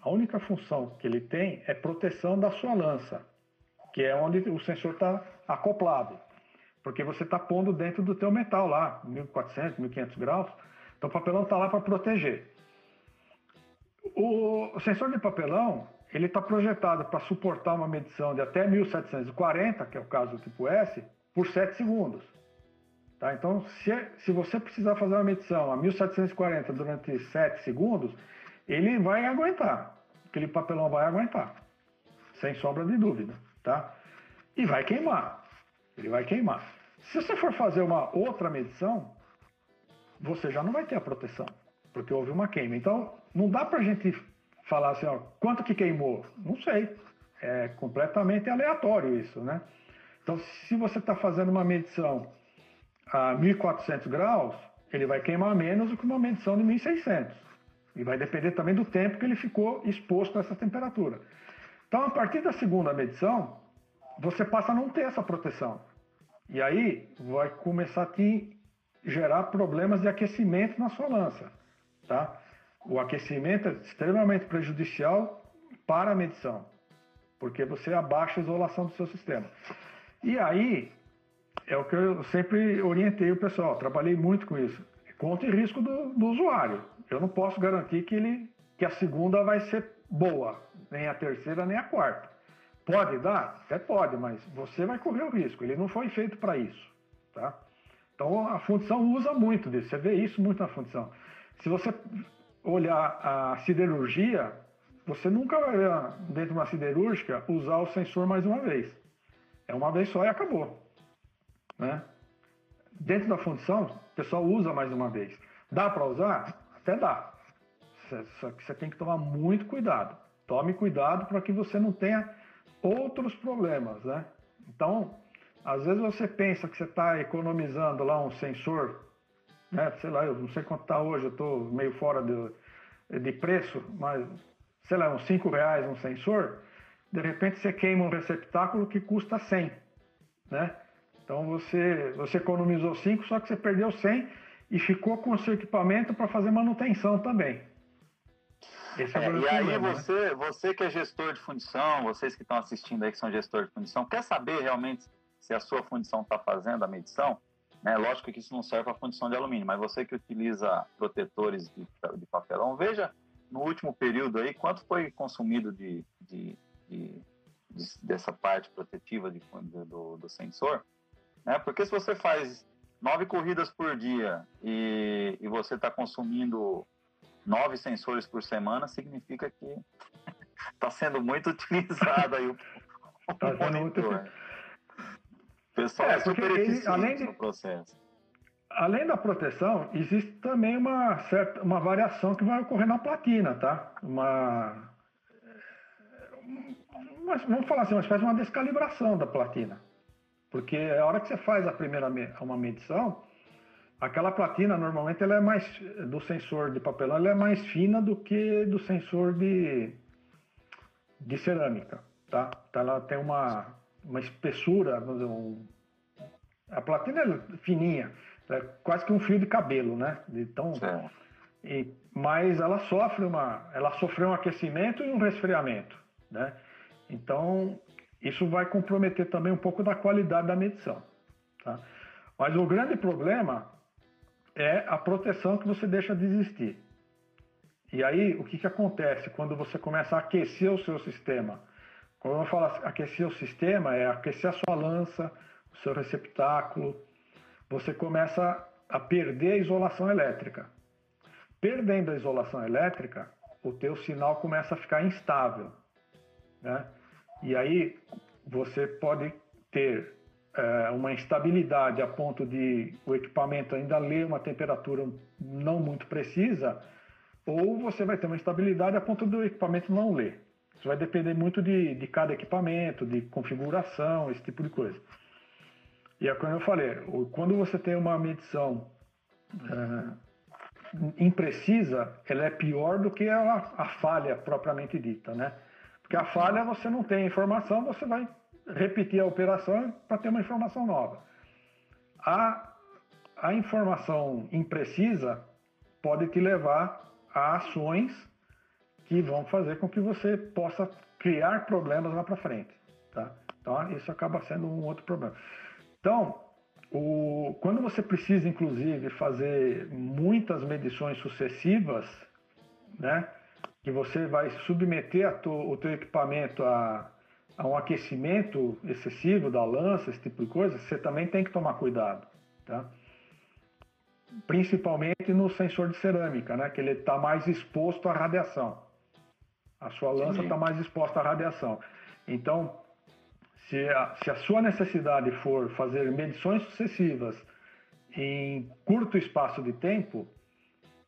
A única função que ele tem é proteção da sua lança, que é onde o sensor está acoplado. Porque você está pondo dentro do teu metal lá, 1400, 1500 graus. Então o papelão está lá para proteger. O sensor de papelão, ele está projetado para suportar uma medição de até 1740, que é o caso do tipo S, por 7 segundos. Tá? Então, se, se você precisar fazer uma medição a 1740 durante 7 segundos, ele vai aguentar. Aquele papelão vai aguentar, sem sombra de dúvida. Tá? E vai queimar. Ele vai queimar. Se você for fazer uma outra medição, você já não vai ter a proteção, porque houve uma queima. Então, não dá para a gente falar assim, ó, quanto que queimou? Não sei. É completamente aleatório isso, né? Então, se você está fazendo uma medição a 1400 graus, ele vai queimar menos do que uma medição de 1600. E vai depender também do tempo que ele ficou exposto a essa temperatura. Então, a partir da segunda medição, você passa a não ter essa proteção. E aí vai começar a te gerar problemas de aquecimento na sua lança. Tá? O aquecimento é extremamente prejudicial para a medição, porque você abaixa a isolação do seu sistema. E aí, é o que eu sempre orientei o pessoal, trabalhei muito com isso. Conta e risco do, do usuário. Eu não posso garantir que, ele, que a segunda vai ser boa, nem a terceira, nem a quarta. Pode dar? Até pode, mas você vai correr o risco. Ele não foi feito para isso. Tá? Então a fundição usa muito disso. Você vê isso muito na fundição. Se você olhar a siderurgia, você nunca vai ver dentro de uma siderúrgica usar o sensor mais uma vez. É uma vez só e acabou. Né? Dentro da fundição, o pessoal usa mais uma vez. Dá para usar? Até dá. Só que você tem que tomar muito cuidado. Tome cuidado para que você não tenha outros problemas, né? Então, às vezes você pensa que você está economizando lá um sensor, né? Sei lá, eu não sei quanto está hoje, eu estou meio fora de, de preço, mas sei lá, uns 5 reais um sensor, de repente você queima um receptáculo que custa 100, né? Então você, você economizou 5, só que você perdeu 100 e ficou com o seu equipamento para fazer manutenção também. É, é e aí né? você, né? você que é gestor de fundição, vocês que estão assistindo aí que são gestores de fundição, quer saber realmente se a sua fundição está fazendo a medição? Né? Lógico que isso não serve para fundição de alumínio, mas você que utiliza protetores de, de papelão, veja no último período aí quanto foi consumido de, de, de, de dessa parte protetiva de, do, do sensor, né? Porque se você faz nove corridas por dia e, e você está consumindo nove sensores por semana significa que está sendo muito utilizado aí o, o tá monitor. O pessoal é, é super eficiente além de, no processo. Além da proteção, existe também uma certa uma variação que vai ocorrer na platina, tá? Uma vamos falar assim, uma espécie de uma descalibração da platina. Porque a hora que você faz a primeira uma medição, Aquela platina normalmente ela é mais do sensor de papelão, ela é mais fina do que do sensor de, de cerâmica, tá? Então ela tem uma, uma espessura, um, a platina é fininha, é quase que um fio de cabelo, né? Então, e, mas ela sofre uma, ela sofreu um aquecimento e um resfriamento, né? Então isso vai comprometer também um pouco da qualidade da medição, tá? Mas o grande problema é a proteção que você deixa de existir. E aí, o que, que acontece quando você começa a aquecer o seu sistema? Quando eu falo aquecer o sistema, é aquecer a sua lança, o seu receptáculo. Você começa a perder a isolação elétrica. Perdendo a isolação elétrica, o teu sinal começa a ficar instável. Né? E aí, você pode ter é, uma instabilidade a ponto de o equipamento ainda ler uma temperatura não muito precisa, ou você vai ter uma instabilidade a ponto do equipamento não ler. Isso vai depender muito de, de cada equipamento, de configuração, esse tipo de coisa. E é como eu falei, quando você tem uma medição é, imprecisa, ela é pior do que a, a falha propriamente dita, né? Porque a falha você não tem informação, você vai repetir a operação para ter uma informação nova. A, a informação imprecisa pode te levar a ações que vão fazer com que você possa criar problemas lá para frente. Tá? Então, isso acaba sendo um outro problema. Então, o, quando você precisa, inclusive, fazer muitas medições sucessivas, né, que você vai submeter to, o teu equipamento a a um aquecimento excessivo da lança, esse tipo de coisa, você também tem que tomar cuidado, tá? Principalmente no sensor de cerâmica, né? Que ele está mais exposto à radiação. A sua lança está mais exposta à radiação. Então, se a, se a sua necessidade for fazer medições sucessivas em curto espaço de tempo,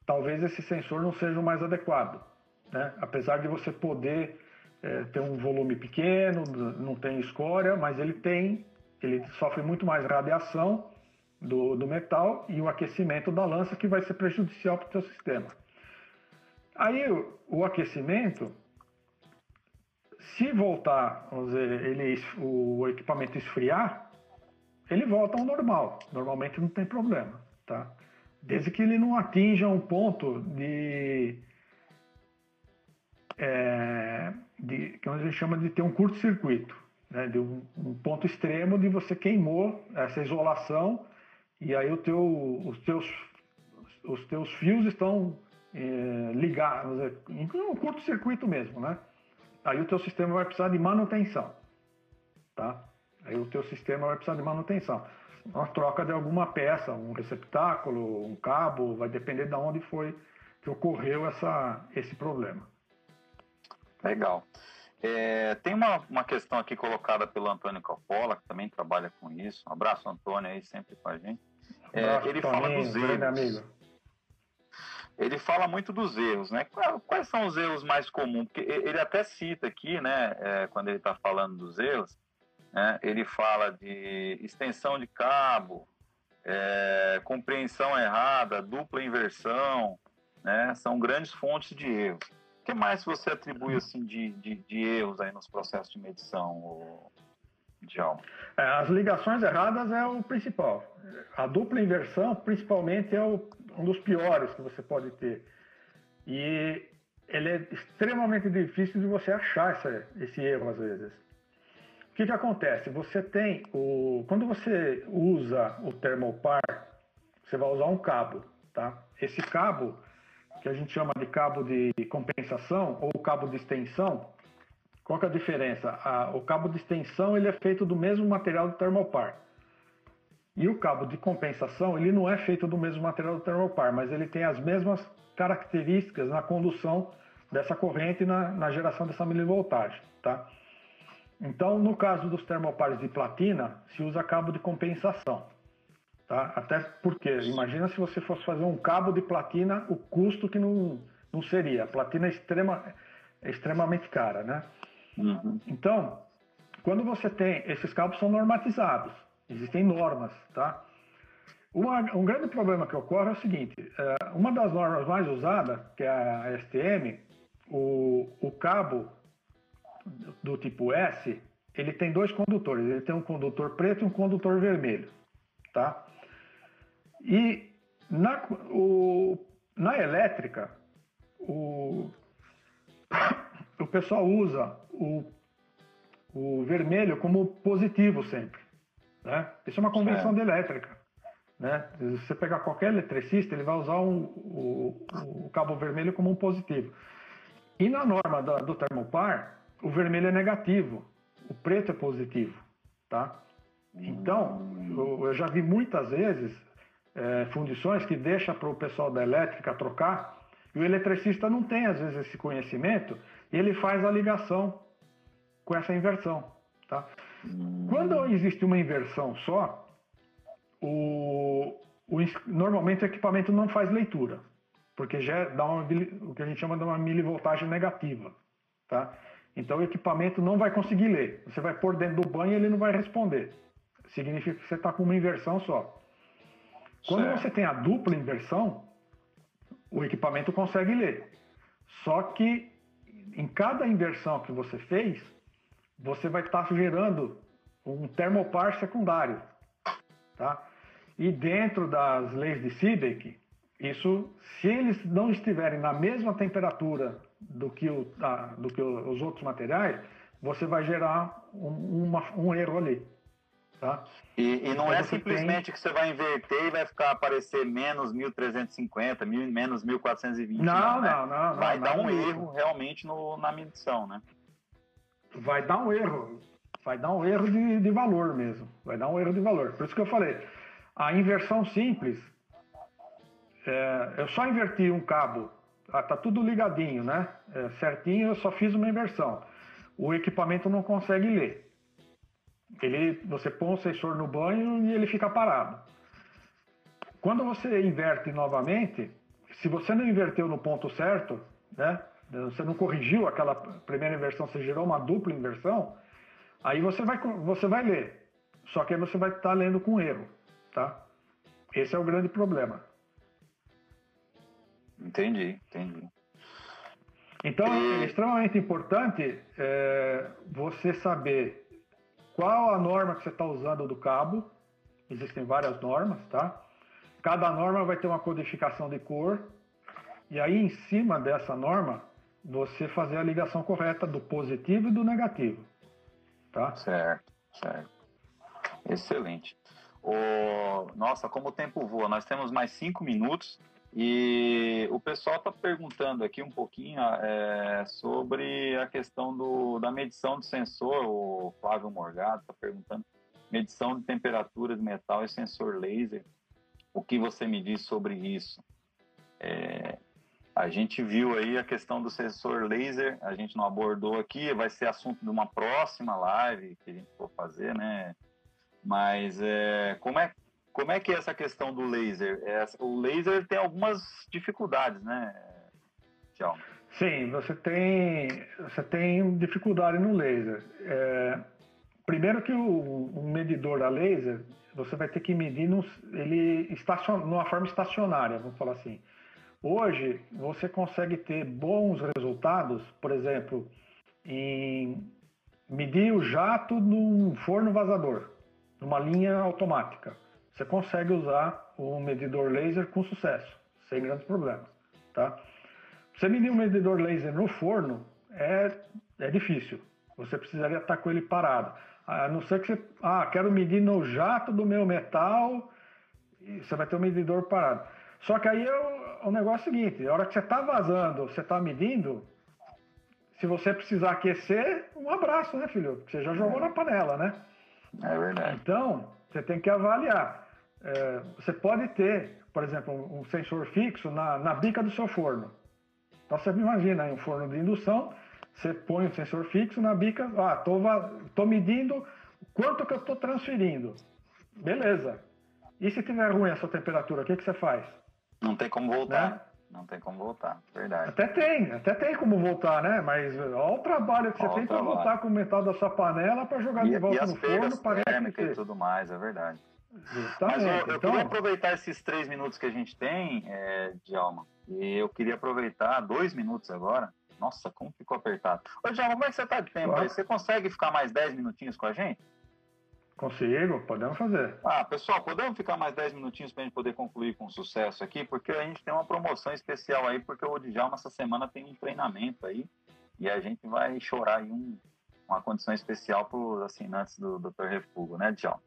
talvez esse sensor não seja o mais adequado. Né? Apesar de você poder é, tem um volume pequeno, não tem escória, mas ele tem, ele sofre muito mais radiação do, do metal e o aquecimento da lança que vai ser prejudicial para o seu sistema. Aí o, o, aquecimento, se voltar, vamos dizer, ele, o equipamento esfriar, ele volta ao normal. Normalmente não tem problema, tá? Desde que ele não atinja um ponto de é, de, que a gente chama de ter um curto-circuito. né, de um, um, ponto extremo de você queimou essa isolação e aí teu, os, teus, os teus fios estão é, ligados, em um curto-circuito mesmo, né? Aí o teu sistema vai precisar de manutenção, tá? Aí o teu sistema vai precisar de manutenção. Uma troca de alguma peça, um receptáculo, um cabo, vai depender de onde foi que ocorreu essa, esse problema. Legal. É, tem uma, uma questão aqui colocada pelo Antônio Coppola, que também trabalha com isso. Um abraço, Antônio, aí sempre com a gente. É, abraço, ele Toninho, fala dos erros. Ele fala muito dos erros, né? Quais são os erros mais comuns? Porque ele até cita aqui, né, é, quando ele está falando dos erros, né, ele fala de extensão de cabo, é, compreensão errada, dupla inversão, né? São grandes fontes de erros que mais você atribui assim de, de, de erros aí nos processos de medição, Djalma? É, as ligações erradas é o principal. A dupla inversão, principalmente, é o, um dos piores que você pode ter. E ele é extremamente difícil de você achar essa, esse erro às vezes. O que, que acontece? Você tem o. Quando você usa o termopar, você vai usar um cabo, tá? Esse cabo que a gente chama de cabo de compensação ou cabo de extensão, qual é a diferença? A, o cabo de extensão ele é feito do mesmo material do termopar. E o cabo de compensação ele não é feito do mesmo material do termopar, mas ele tem as mesmas características na condução dessa corrente e na, na geração dessa milivoltagem. Tá? Então, no caso dos termopares de platina, se usa cabo de compensação. Tá? Até porque, imagina se você fosse fazer um cabo de platina, o custo que não, não seria. A platina é, extrema, é extremamente cara, né? Uhum. Então, quando você tem, esses cabos são normatizados, existem normas, tá? Uma, um grande problema que ocorre é o seguinte, é, uma das normas mais usadas, que é a STM, o, o cabo do tipo S, ele tem dois condutores, ele tem um condutor preto e um condutor vermelho, tá? E na, o, na elétrica, o, o pessoal usa o, o vermelho como positivo sempre. Né? Isso é uma convenção é. de elétrica. Né? Se você pegar qualquer eletricista, ele vai usar um, o, o cabo vermelho como um positivo. E na norma da, do termopar, o vermelho é negativo, o preto é positivo. Tá? Então, eu, eu já vi muitas vezes é, fundições que deixa para o pessoal da elétrica trocar, e o eletricista não tem, às vezes, esse conhecimento, e ele faz a ligação com essa inversão. Tá? Quando existe uma inversão só, o, o, normalmente o equipamento não faz leitura, porque já dá uma, o que a gente chama de uma milivoltagem negativa. Tá? Então o equipamento não vai conseguir ler. Você vai pôr dentro do banho e ele não vai responder. Significa que você está com uma inversão só. Quando certo. você tem a dupla inversão, o equipamento consegue ler. Só que em cada inversão que você fez, você vai estar gerando um termopar secundário. Tá? E dentro das leis de Seebeck, isso, se eles não estiverem na mesma temperatura do que, o, do que os outros materiais, você vai gerar um, uma, um erro ali. Tá? E, e não é simplesmente tem... que você vai inverter e vai ficar aparecer menos 1350, menos 1420. Não, não, né? não, não, Vai dar um erro realmente no, na medição, né? Vai dar um erro. Vai dar um erro de, de valor mesmo. Vai dar um erro de valor. Por isso que eu falei, a inversão simples, é, eu só inverti um cabo, ah, tá tudo ligadinho, né? É, certinho, eu só fiz uma inversão. O equipamento não consegue ler. Ele, você põe o sensor no banho e ele fica parado. Quando você inverte novamente, se você não inverteu no ponto certo, né, você não corrigiu aquela primeira inversão, você gerou uma dupla inversão, aí você vai, você vai ler. Só que aí você vai estar lendo com erro, tá? Esse é o grande problema. Entendi, entendi. Então, é extremamente importante é, você saber qual a norma que você está usando do cabo. Existem várias normas, tá? Cada norma vai ter uma codificação de cor. E aí, em cima dessa norma, você fazer a ligação correta do positivo e do negativo. Tá? Certo, certo. Excelente. O... Nossa, como o tempo voa, nós temos mais cinco minutos e o pessoal está perguntando aqui um pouquinho é, sobre a questão do, da medição de sensor. O Flávio Morgado está perguntando medição de temperatura de metal e sensor laser. O que você me diz sobre isso? É, a gente viu aí a questão do sensor laser, a gente não abordou aqui, vai ser assunto de uma próxima live que a gente for fazer, né? Mas é, como, é, como é que é essa questão do laser? É, o laser tem algumas dificuldades, né, Tchau. Sim, você tem, você tem dificuldade no laser. É, primeiro que o, o, medidor a laser, você vai ter que medir no, ele estacion, numa forma estacionária, vamos falar assim. Hoje, você consegue ter bons resultados, por exemplo, em medir o jato num forno vazador, numa linha automática. Você consegue usar o medidor laser com sucesso, sem grandes problemas. Tá? Você medir um medidor laser no forno é, é difícil. Você precisaria estar com ele parado. A não ser que você. Ah, quero medir no jato do meu metal. Você vai ter um medidor parado. Só que aí é o, o negócio é o seguinte: a hora que você está vazando, você está medindo, se você precisar aquecer, um abraço, né, filho? Porque você já jogou na panela, né? É verdade. Então, você tem que avaliar. É, você pode ter, por exemplo, um, sensor fixo na, na bica do seu forno. Então, você imagina um forno de indução, você põe o um sensor fixo na bica, ah, tô, tô medindo quanto que eu estou transferindo. Beleza. E se tiver ruim a sua temperatura, o que, que você faz? Não tem como voltar. Né? Não tem como voltar, verdade. Até tem, até tem como voltar, né? Mas olha o trabalho que você tem para voltar com o metal da sua panela para jogar e, de volta no forno. Parece que... e tudo mais, é verdade. Justamente. Mas eu, eu então... queria aproveitar esses três minutos que a gente tem, é, Djalma, e eu queria aproveitar dois minutos agora. Nossa, como ficou apertado. Ô, Djalma, como é que você tá de tempo claro. aí? Você consegue ficar mais dez minutinhos com a gente? Consigo, podemos fazer. Ah, pessoal, podemos ficar mais 10 minutinhos para a gente poder concluir com sucesso aqui, porque a gente tem uma promoção especial aí, porque o Djalma essa semana tem um treinamento aí, e a gente vai chorar aí um, uma condição especial para os assinantes do Dr. Refugo, né, Djalma?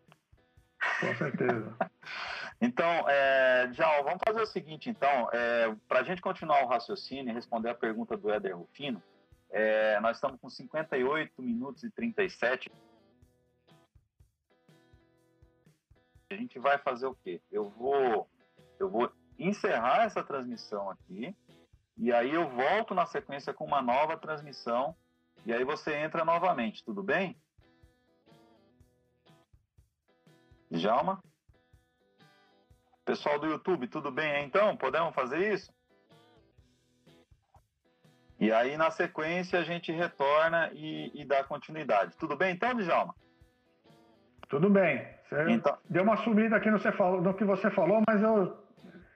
Com certeza. então, é, vamos fazer o seguinte, então, é, para a gente continuar o raciocínio e responder a pergunta do Éder Rufino, é, nós estamos com 58 minutos e 37 a gente vai fazer o quê? Eu vou, eu vou encerrar essa transmissão aqui e aí eu volto na sequência com uma nova transmissão e aí você entra novamente, tudo bem? Djalma? Pessoal do YouTube, tudo bem então? Podemos fazer isso? E aí, na sequência, a gente retorna e, e dá continuidade. Tudo bem então, Djalma? Tudo bem. Você então... deu uma sumida aqui no, você falou, no que você falou, mas eu,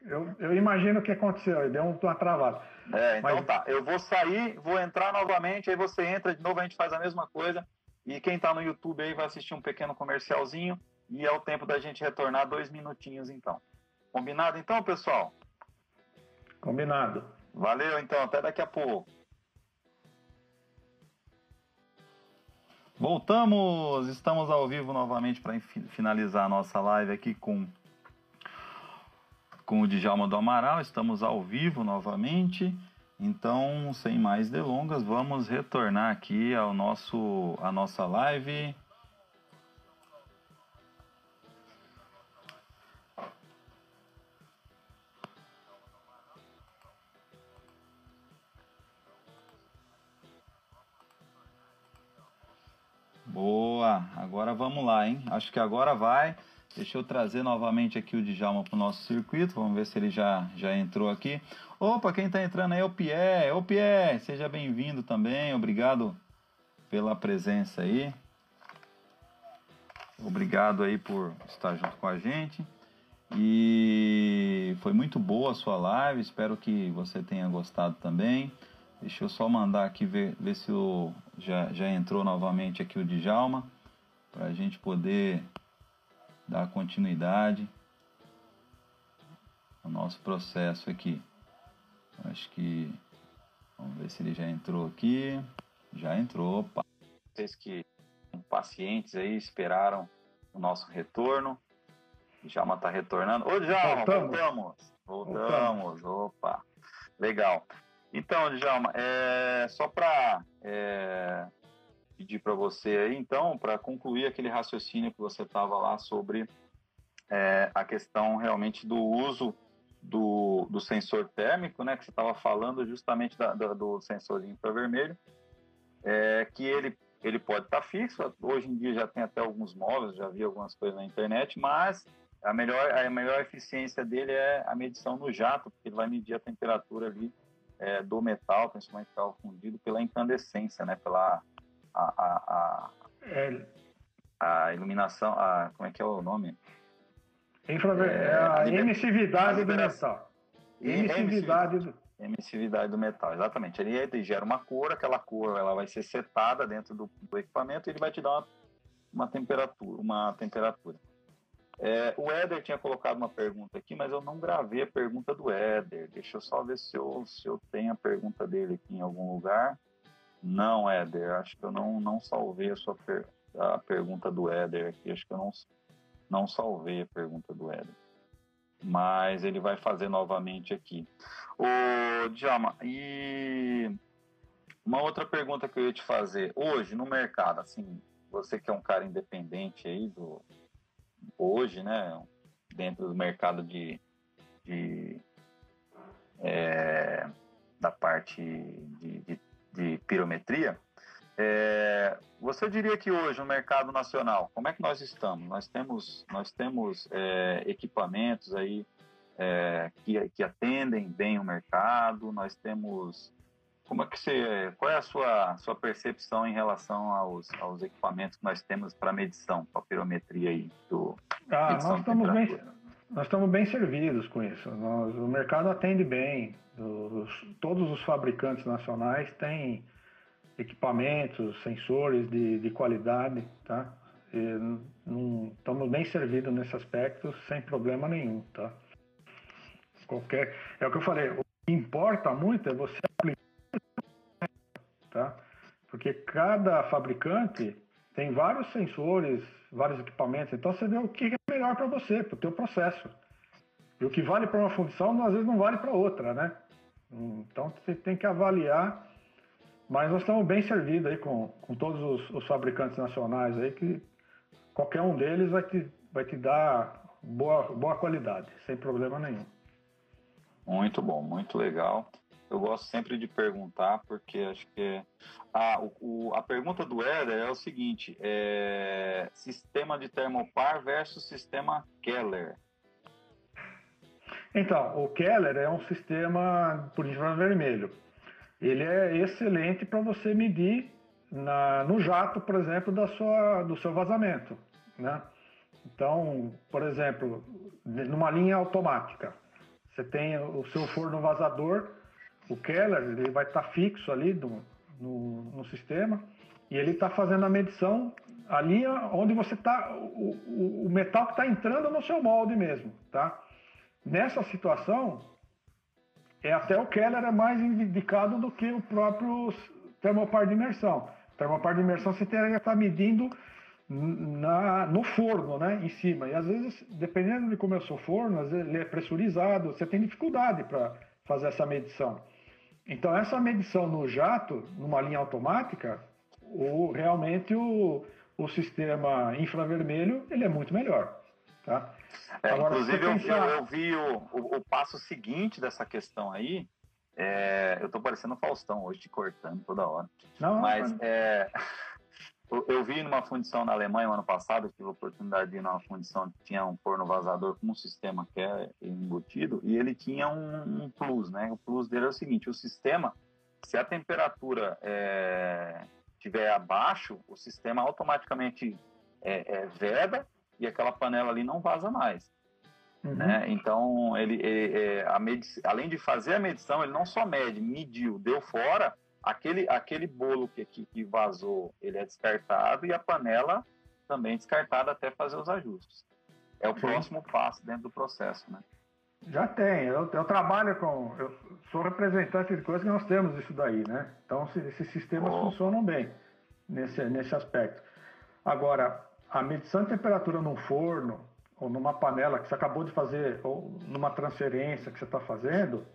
eu, eu imagino o que aconteceu, deu uma travada. É, então mas... tá. Eu vou sair, vou entrar novamente, aí você entra de novo, a gente faz a mesma coisa. E quem está no YouTube aí vai assistir um pequeno comercialzinho e é o tempo da gente retornar dois minutinhos então. Combinado então, pessoal? Combinado. Valeu então, até daqui a pouco. Voltamos, estamos ao vivo novamente para finalizar a nossa live aqui com, com o Djalma do Amaral. Estamos ao vivo novamente. Então, sem mais delongas, vamos retornar aqui ao nosso, a nossa live. Boa, agora vamos lá, hein? Acho que agora vai. Deixa eu trazer novamente aqui o Djalma para o nosso circuito. Vamos ver se ele já, já entrou aqui. Opa, quem está entrando aí é o Pierre. Ô Pierre, seja bem-vindo também. Obrigado pela presença aí. Obrigado aí por estar junto com a gente. E foi muito boa a sua live. Espero que você tenha gostado também. Deixa eu só mandar aqui ver, ver se o, já, já entrou novamente aqui o Djalma, para a gente poder dar continuidade ao nosso processo aqui. Acho que. Vamos ver se ele já entrou aqui. Já entrou. Opa. Vocês que pacientes aí, esperaram o nosso retorno. Djalma está retornando. Ô, Djalma, voltamos. voltamos. Voltamos. Opa, legal. Então, Djalma, é, só para é, pedir para você aí, então, para concluir aquele raciocínio que você estava lá sobre é, a questão realmente do uso do, do sensor térmico, né, que você estava falando justamente da, da, do sensor infravermelho, é, que ele, ele pode estar tá fixo, hoje em dia já tem até alguns móveis, já vi algumas coisas na internet, mas a melhor, a melhor eficiência dele é a medição no jato, porque ele vai medir a temperatura ali é, do metal, principalmente metal fundido, pela incandescência, né, pela a, a, a, é. a iluminação, a, como é que é o nome? Infraver... É, é a, emissividade do metal. Emissividade do... Emissividade do metal, exatamente. Ele, ele gera uma cor, aquela cor ela vai ser setada dentro do, do equipamento e ele vai te dar uma, uma temperatura. Uma temperatura. É, o Éder tinha colocado uma pergunta aqui, mas eu não gravei a pergunta do Éder. Deixa eu só ver se eu, se eu tenho a pergunta dele aqui em algum lugar. Não, Éder, acho que eu não, não salvei a sua per, a pergunta do Éder aqui. Acho que eu não, não salvei a pergunta do Éder. Mas ele vai fazer novamente aqui. Ô, Djalma, e uma outra pergunta que eu ia te fazer. Hoje, no mercado, assim, você que é um cara independente aí, do, hoje, né, dentro do mercado de, de é, da parte de, de, de pirometria, é, você diria que hoje no mercado nacional, como é que nós estamos? Nós temos, nós temos é, equipamentos aí é, que, que atendem bem o mercado, nós temos como é que você, qual é a sua, sua percepção em relação aos, aos equipamentos que nós temos para medição, para pirometria aí do ah, nós estamos bem, nós estamos bem servidos com isso. Nós, o mercado atende bem. Os, todos os fabricantes nacionais têm equipamentos, sensores de, de qualidade, tá? E não, estamos bem servidos nesse aspecto, sem problema nenhum, tá? Qualquer, é o que eu falei, o que importa muito é você aplicar? Porque cada fabricante tem vários sensores, vários equipamentos, então você vê o que é melhor para você, para o teu processo. E o que vale para uma função, às vezes não vale para outra, né? Então você tem que avaliar mas nós estamos bem servidos aí com, com todos os, os, fabricantes nacionais aí, que qualquer um deles vai te, vai te dar boa, boa qualidade, sem problema nenhum. Muito bom, muito legal. Eu gosto sempre de perguntar, porque acho que ah, o, o, a pergunta do Éder é o seguinte: é, sistema de termopar versus sistema Keller. Então, o Keller é um sistema por infravermelho ele é excelente para você medir na, no jato, por exemplo, da sua, do seu vazamento. Né? Então, por exemplo, numa linha automática, você tem o seu forno vazador, o Keller, ele vai estar tá fixo ali no, no, no, sistema e ele está fazendo a medição ali onde você está, o, o, metal que está entrando no seu molde mesmo, tá? Nessa situação, é até o Keller é mais indicado do que o próprio termopar de imersão. O termopar de imersão você teria que estar medindo na, no forno, né, em cima. E às vezes, dependendo de como é o seu forno, às vezes ele é pressurizado, você tem dificuldade para fazer essa medição. Então, essa medição no jato, numa linha automática, o, realmente o, o sistema infravermelho ele é muito melhor. Tá? É, Agora, inclusive, pensar... eu, eu, vi o, o, o, passo seguinte dessa questão aí. É, eu tô parecendo Faustão hoje, te cortando toda hora. Não, Mas não. É, eu, vi numa fundição na Alemanha no ano passado, tive a oportunidade de ir numa fundição que tinha um forno vazador com um sistema que é embutido, e ele tinha um, um plus, né? O plus dele é o seguinte: o sistema, se a temperatura é, estiver abaixo, o sistema automaticamente é, é, veda e aquela panela ali não vaza mais. Uhum. Né? Então, ele, ele é, a além de fazer a medição, ele não só mede, mediu, deu fora, aquele, aquele bolo que, que, que vazou, ele é descartado e a panela também descartada até fazer os ajustes. É o Sim. próximo passo dentro do processo, né? Já tem. Eu, eu, trabalho com. Eu sou representante de coisas que nós temos isso daí, né? Então, esses sistemas oh. funcionam bem nesse, nesse aspecto. Agora, a medição de temperatura num forno ou numa panela que você acabou de fazer, ou numa transferência que você está fazendo,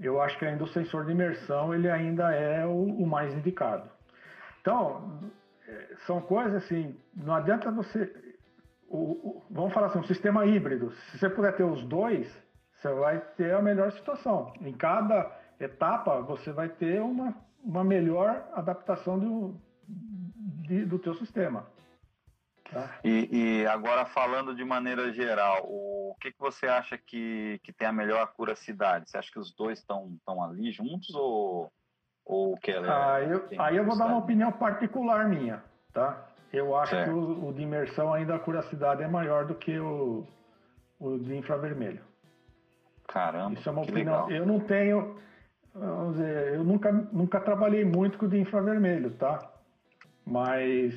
eu acho que ainda o sensor de imersão ele ainda é o, o mais indicado. Então, é, são coisas assim, não adianta você. O, o, vamos falar assim, um sistema híbrido. Se você puder ter os dois, você vai ter a melhor situação. Em cada etapa, você vai ter uma, uma melhor adaptação do, de, do teu sistema. Tá? E, e, agora falando de maneira geral, o que, que você acha que, que tem a melhor acuracidade? Você acha que os dois estão ali juntos ou, ou o Keller? Ah, eu, aí eu vou dar uma opinião particular minha, tá? Eu acho certo. que o, o, de imersão ainda a acuracidade é maior do que o, o de infravermelho. Caramba, Isso é uma opinião. Legal. Eu não tenho, vamos dizer, eu nunca, nunca trabalhei muito com o de infravermelho, tá? Mas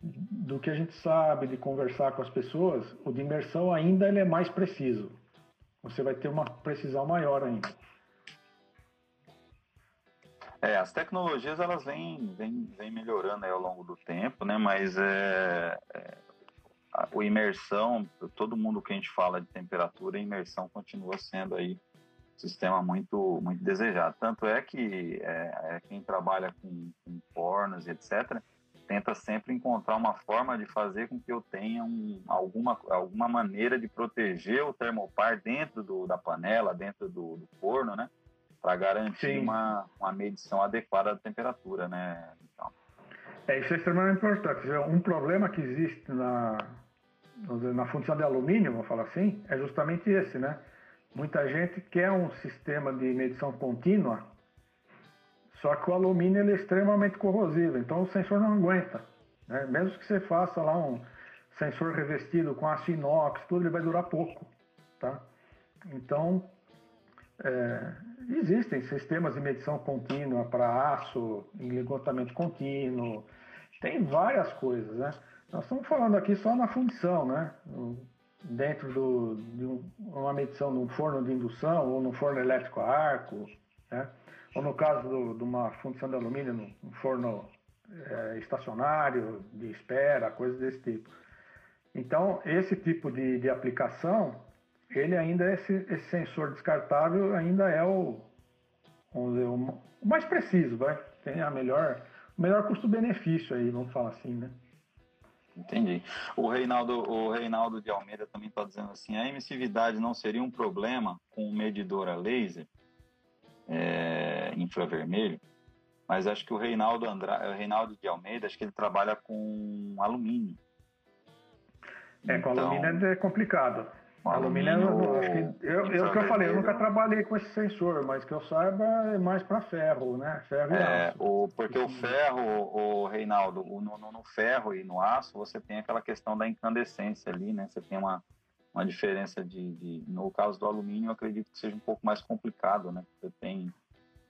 do que a gente sabe de conversar com as pessoas, o de imersão ainda ele é mais preciso. Você vai ter uma precisão maior ainda. É, as tecnologias elas vêm, vêm, vêm melhorando ao longo do tempo, né? Mas é, é, a, o imersão, todo mundo que a gente fala de temperatura, a imersão continua sendo aí um sistema muito, muito desejado. Tanto é que é, é quem trabalha com, com fornos etc tenta sempre encontrar uma forma de fazer com que eu tenha um, alguma, alguma maneira de proteger o termopar dentro do, da panela, dentro do, do forno, né? Para garantir uma, uma medição adequada da temperatura, né? Então. É, isso é extremamente importante. Um problema que existe na, na função de alumínio, vamos falar assim, é justamente esse, né? Muita gente quer um sistema de medição contínua só que o alumínio ele é extremamente corrosivo, então o sensor não aguenta. Né? Mesmo que você faça lá um sensor revestido com aço inox, tudo ele vai durar pouco. Tá? Então, é, existem sistemas de medição contínua para aço, enligotamento contínuo, tem várias coisas. Né? Nós estamos falando aqui só na fundição, né? dentro do, de uma medição num forno de indução ou num forno elétrico a arco. Né? Ou no caso do, de uma fundição de alumínio, no forno é, estacionário, de espera, coisas desse tipo. Então, esse tipo de, de aplicação, ele ainda, esse, esse sensor descartável ainda é o, dizer, o, mais preciso, vai? tem a melhor, o melhor custo-benefício aí, vamos falar assim, né? Entendi. O Reinaldo, o Reinaldo de Almeida também está dizendo assim: a emissividade não seria um problema com o medidor a laser? é, infravermelho, mas acho que o Reinaldo, Andra... o Reinaldo de Almeida, acho que ele trabalha com alumínio. É, com então, alumínio é complicado. Alumínio, alumínio acho que, eu, eu, que eu falei, eu nunca trabalhei com esse sensor, mas que eu saiba é mais para ferro, né? Ferro e é, aço. O, porque o ferro, o Reinaldo, o, no, no, ferro e no aço, você tem aquela questão da incandescência ali, né? Você tem uma, uma diferença de, de, no caso do alumínio, eu acredito que seja um pouco mais complicado, né? Você tem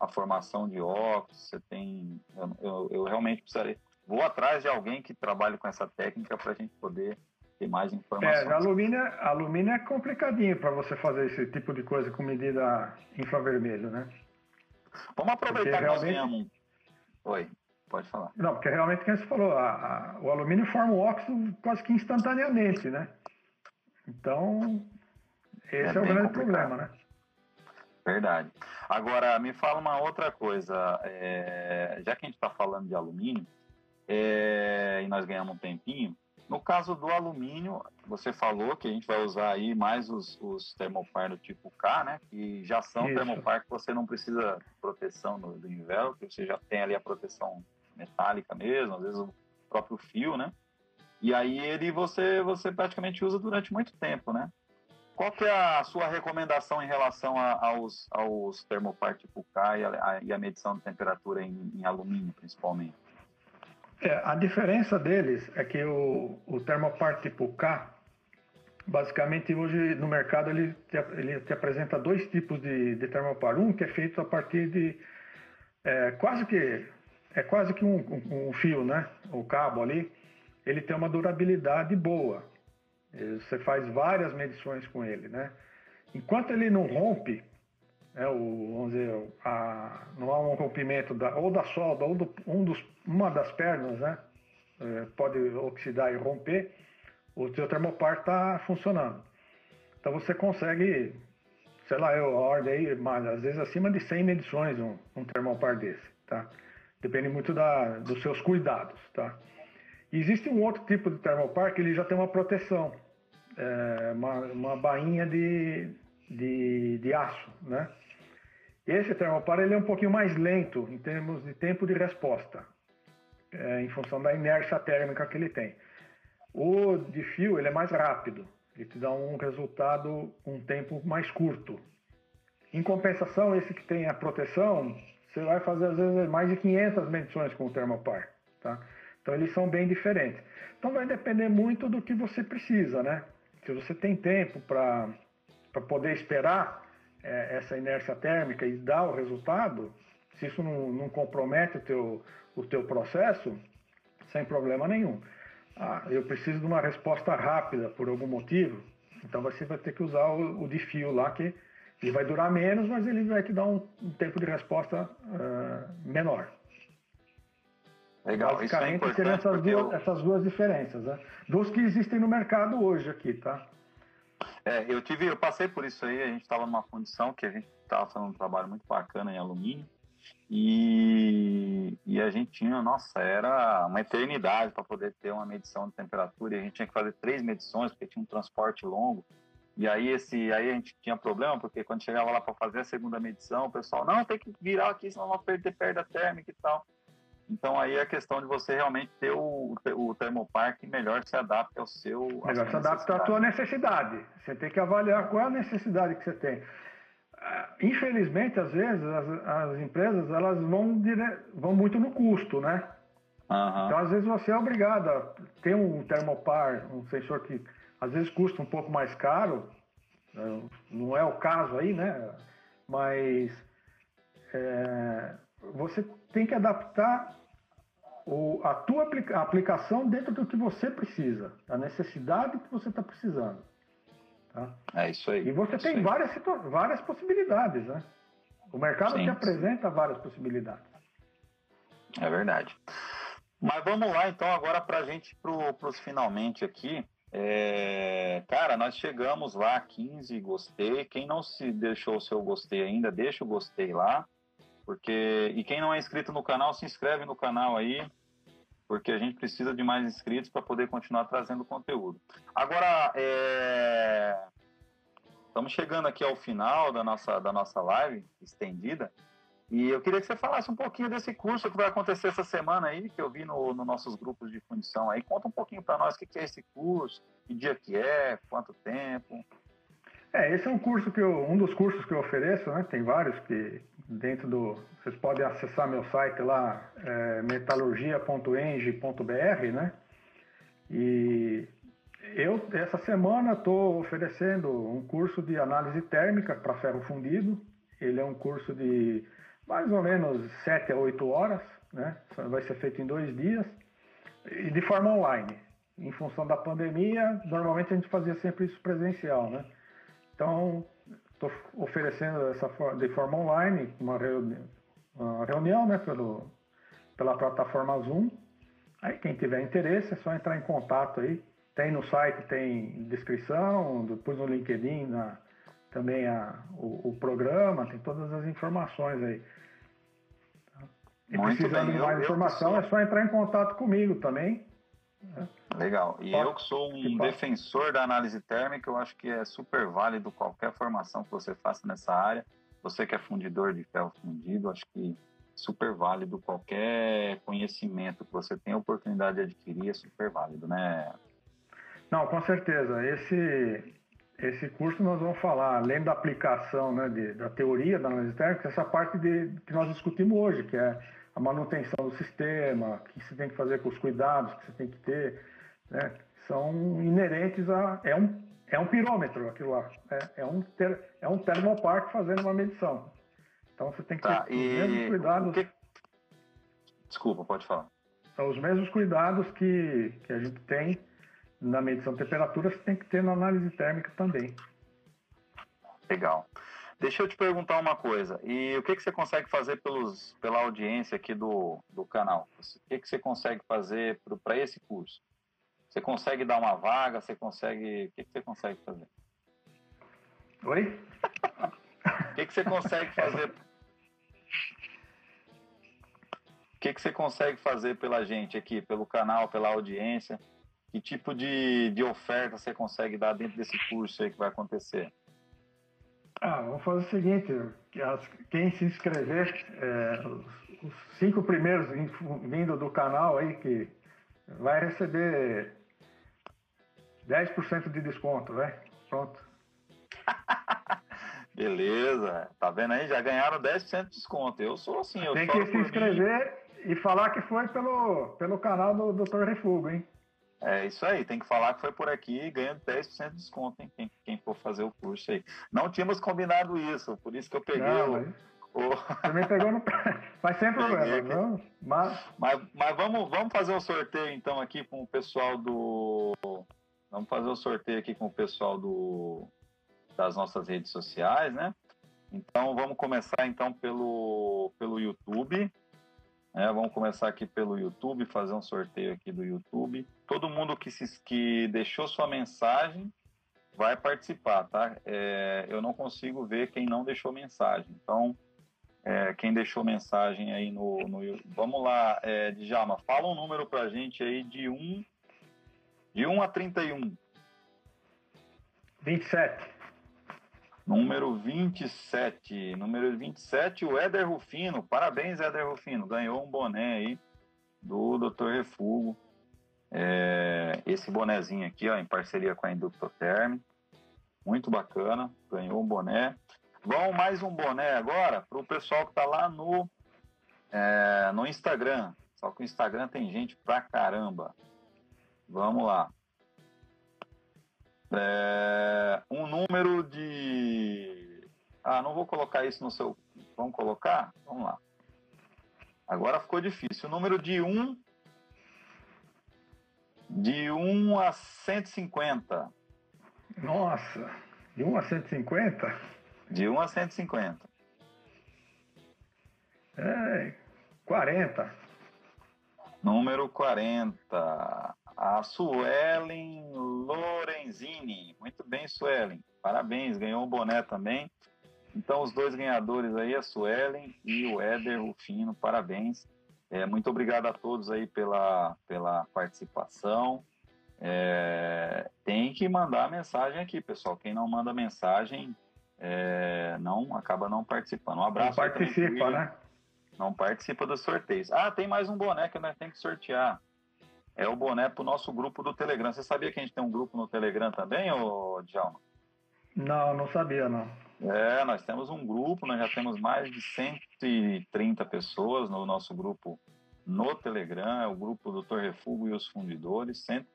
a formação de óxidos, você tem, eu, eu, eu realmente precisaria, vou atrás de alguém que trabalhe com essa técnica para a gente poder ter mais informações. É, alumínio, alumínio é complicadinho para você fazer esse tipo de coisa com medida infravermelho, né? Vamos aproveitar porque que realmente... nós. Oi, pode falar. Não, porque realmente, como você falou, a, a, o alumínio forma o óxido quase que instantaneamente, né? Então, esse é, é o grande complicado. problema, né? Verdade. Agora, me fala uma outra coisa. É, já que a gente está falando de alumínio, é, e nós ganhamos um tempinho, no caso do alumínio, você falou que a gente vai usar aí mais os, os termopar do tipo K, né? Que já são Isso. termopar que você não precisa proteção do inverno, que você já tem ali a proteção metálica mesmo, às vezes o próprio fio, né? E aí ele você, você praticamente usa durante muito tempo, né? Qual que é a sua recomendação em relação a, aos, aos termopar tipo K e a, e a medição de temperatura em, em alumínio, principalmente? É, a diferença deles é que o, o termopar tipo K, basicamente hoje no mercado ele te, ele te apresenta dois tipos de, de termopar. Um que é feito a partir de é, quase que é quase que um, um, um fio, né? O cabo ali ele tem uma durabilidade boa. Você faz várias medições com ele, né? Enquanto ele não rompe, né, o, vamos dizer, a, não há um rompimento da, ou da solda ou do, um dos, uma das pernas, né? é, pode oxidar e romper, o seu termopar está funcionando. Então você consegue, sei lá, eu ordem aí, mas às vezes acima de 100 medições um, um termopar desse, tá? Depende muito da, dos seus cuidados, tá? Existe um outro tipo de termopar que ele já tem uma proteção, é, uma, uma bainha de, de, de aço, né? Esse termopar ele é um pouquinho mais lento em termos de tempo de resposta, é, em função da inércia térmica que ele tem. O de fio ele é mais rápido, ele te dá um resultado um tempo mais curto. Em compensação, esse que tem a proteção, você vai fazer às vezes mais de 500 medições com o termopar, tá? Então eles são bem diferentes. Então vai depender muito do que você precisa, né? Se você tem tempo para poder esperar é, essa inércia térmica e dar o resultado, se isso não, não compromete o teu, o teu processo, sem problema nenhum. Ah, eu preciso de uma resposta rápida por algum motivo, então você vai ter que usar o, o de fio lá, que ele vai durar menos, mas ele vai te dar um, um tempo de resposta uh, menor. Legal, Basicamente, isso é seriam essas duas, eu... essas duas diferenças, né? Dos que existem no mercado hoje aqui, tá? É, eu tive, eu passei por isso aí, a gente estava numa condição que a gente estava fazendo um trabalho muito bacana em alumínio e, e a gente tinha, nossa, era uma eternidade para poder ter uma medição de temperatura e a gente tinha que fazer três medições porque tinha um transporte longo e aí esse, aí a gente tinha problema porque quando chegava lá para fazer a segunda medição, o pessoal não tem que virar aqui senão vai perder perda térmica e tal. Então aí é a questão de você realmente ter o, o termoparque melhor se adapte ao seu. Melhor se adapta à tua necessidade. Você tem que avaliar qual é a necessidade que você tem. Ah, infelizmente, às vezes, as, as empresas elas vão, dire... vão muito no custo, né? Uhum. Então, às vezes, você é obrigado a ter um termopar, um sensor que às vezes custa um pouco mais caro, não é o caso aí, né? Mas é, você tem que adaptar o, a tua aplica, a aplicação dentro do que você precisa, da necessidade que você está precisando. Tá? É isso aí. E você tem várias, várias possibilidades, né? O mercado sim, te apresenta várias possibilidades. É verdade. Mas vamos lá então agora para a gente para os finalmente aqui. É, cara, nós chegamos lá 15, gostei. Quem não se deixou o seu gostei ainda, deixa o gostei lá. Porque e quem não é inscrito no canal, se inscreve no canal aí, porque a gente precisa de mais inscritos para poder continuar trazendo conteúdo. Agora, é... estamos chegando aqui ao final da nossa da nossa live estendida. E eu queria que você falasse um pouquinho desse curso que vai acontecer essa semana aí, que eu vi nos no nossos grupos de fundição aí. Conta um pouquinho para nós o que é esse curso, que dia que é, quanto tempo. É, esse é um curso que eu, um dos cursos que eu ofereço, né? Tem vários que dentro do, vocês podem acessar meu site lá, é, metalurgia.eng.br, né? E eu essa semana estou oferecendo um curso de análise térmica para ferro fundido. Ele é um curso de mais ou menos 7 a 8 horas, né? Vai ser feito em dois dias e de forma online. Em função da pandemia, normalmente a gente fazia sempre isso presencial, né? Então, estou oferecendo essa de forma online uma reunião, uma reunião né, pelo, pela plataforma Zoom. Aí quem tiver interesse é só entrar em contato aí. Tem no site, tem descrição, depois no LinkedIn na, também a, o, o, programa, tem todas as informações aí. E Muito precisando bem. de mais informação, é só entrar em contato comigo também. Legal. E eu que sou um que defensor da análise térmica, eu acho que é super válido qualquer formação que você faça nessa área. Você que é fundidor de ferro fundido, acho que super válido qualquer conhecimento que você tenha oportunidade de adquirir é super válido, né? Não, com certeza. Esse esse curso nós vamos falar, além da aplicação, né, de, da teoria da análise térmica, essa parte de, que nós discutimos hoje, que é a manutenção do sistema, o que você tem que fazer com os cuidados que você tem que ter, né? são inerentes a. É um, é um pirômetro aquilo lá. É, é um, ter, é um termoparque fazendo uma medição. Então você tem que tá, ter os mesmos cuidados. Que... Desculpa, pode falar. São os mesmos cuidados que, que a gente tem na medição de temperatura, você tem que ter na análise térmica também. Legal. Deixa eu te perguntar uma coisa. E o que, que você consegue fazer pelos, pela audiência aqui do, do canal? O que, que você consegue fazer para esse curso? Você consegue dar uma vaga? Você consegue. O que, que você consegue fazer? Oi? O que, que você consegue fazer? O que, que você consegue fazer pela gente aqui, pelo canal, pela audiência? Que tipo de, de oferta você consegue dar dentro desse curso aí que vai acontecer? Ah, vamos fazer o seguinte: quem se inscrever, é, os cinco primeiros vindo do canal aí, que vai receber 10% de desconto, vai? Pronto. Beleza, tá vendo aí? Já ganharam 10% de desconto. Eu sou assim, eu Tem que se inscrever mim. e falar que foi pelo, pelo canal do Dr. Refugo, hein? É isso aí, tem que falar que foi por aqui e ganha 10% de desconto, hein? Quem, quem for fazer o curso aí. Não tínhamos combinado isso, por isso que eu peguei Não, o. o... Também pegou no. Mas sem problema, não? Mas... mas, mas vamos, vamos fazer um sorteio então aqui com o pessoal do. Vamos fazer o um sorteio aqui com o pessoal do das nossas redes sociais, né? Então vamos começar então pelo, pelo YouTube. Né? Vamos começar aqui pelo YouTube, fazer um sorteio aqui do YouTube. Todo mundo que, se, que deixou sua mensagem vai participar, tá? É, eu não consigo ver quem não deixou mensagem. Então, é, quem deixou mensagem aí no, no Vamos lá, é, Djalma, fala um número pra gente aí de 1, de 1 a 31. 27. Número 27. Número 27, o Éder Rufino. Parabéns, Éder Rufino. Ganhou um boné aí do Dr. Refugo. É, esse bonezinho aqui, ó, em parceria com a Inductoterm. Muito bacana. Ganhou um boné. Vamos mais um boné agora para o pessoal que está lá no, é, no Instagram. Só que o Instagram tem gente pra caramba. Vamos lá. É, um número de. Ah, não vou colocar isso no seu. Vamos colocar? Vamos lá. Agora ficou difícil. O número de 1. De 1 a 150. Nossa, de 1 a 150? De 1 a 150. É, 40. Número 40 a Suelen Lorenzini. Muito bem, Suelen. Parabéns, ganhou um boné também. Então, os dois ganhadores aí, a Suelen e o Éder Rufino, parabéns. É, muito obrigado a todos aí pela, pela participação. É, tem que mandar mensagem aqui, pessoal. Quem não manda mensagem é, não acaba não participando. Um abraço. Não participa, né? Não participa dos sorteios. Ah, tem mais um boné que nós temos que sortear é o boné para o nosso grupo do Telegram. Você sabia que a gente tem um grupo no Telegram também, ô Djalma? Não, não sabia, não. É, nós temos um grupo, nós já temos mais de 130 pessoas no nosso grupo no Telegram, é o grupo Doutor Refugo e os Fundidores. Cent...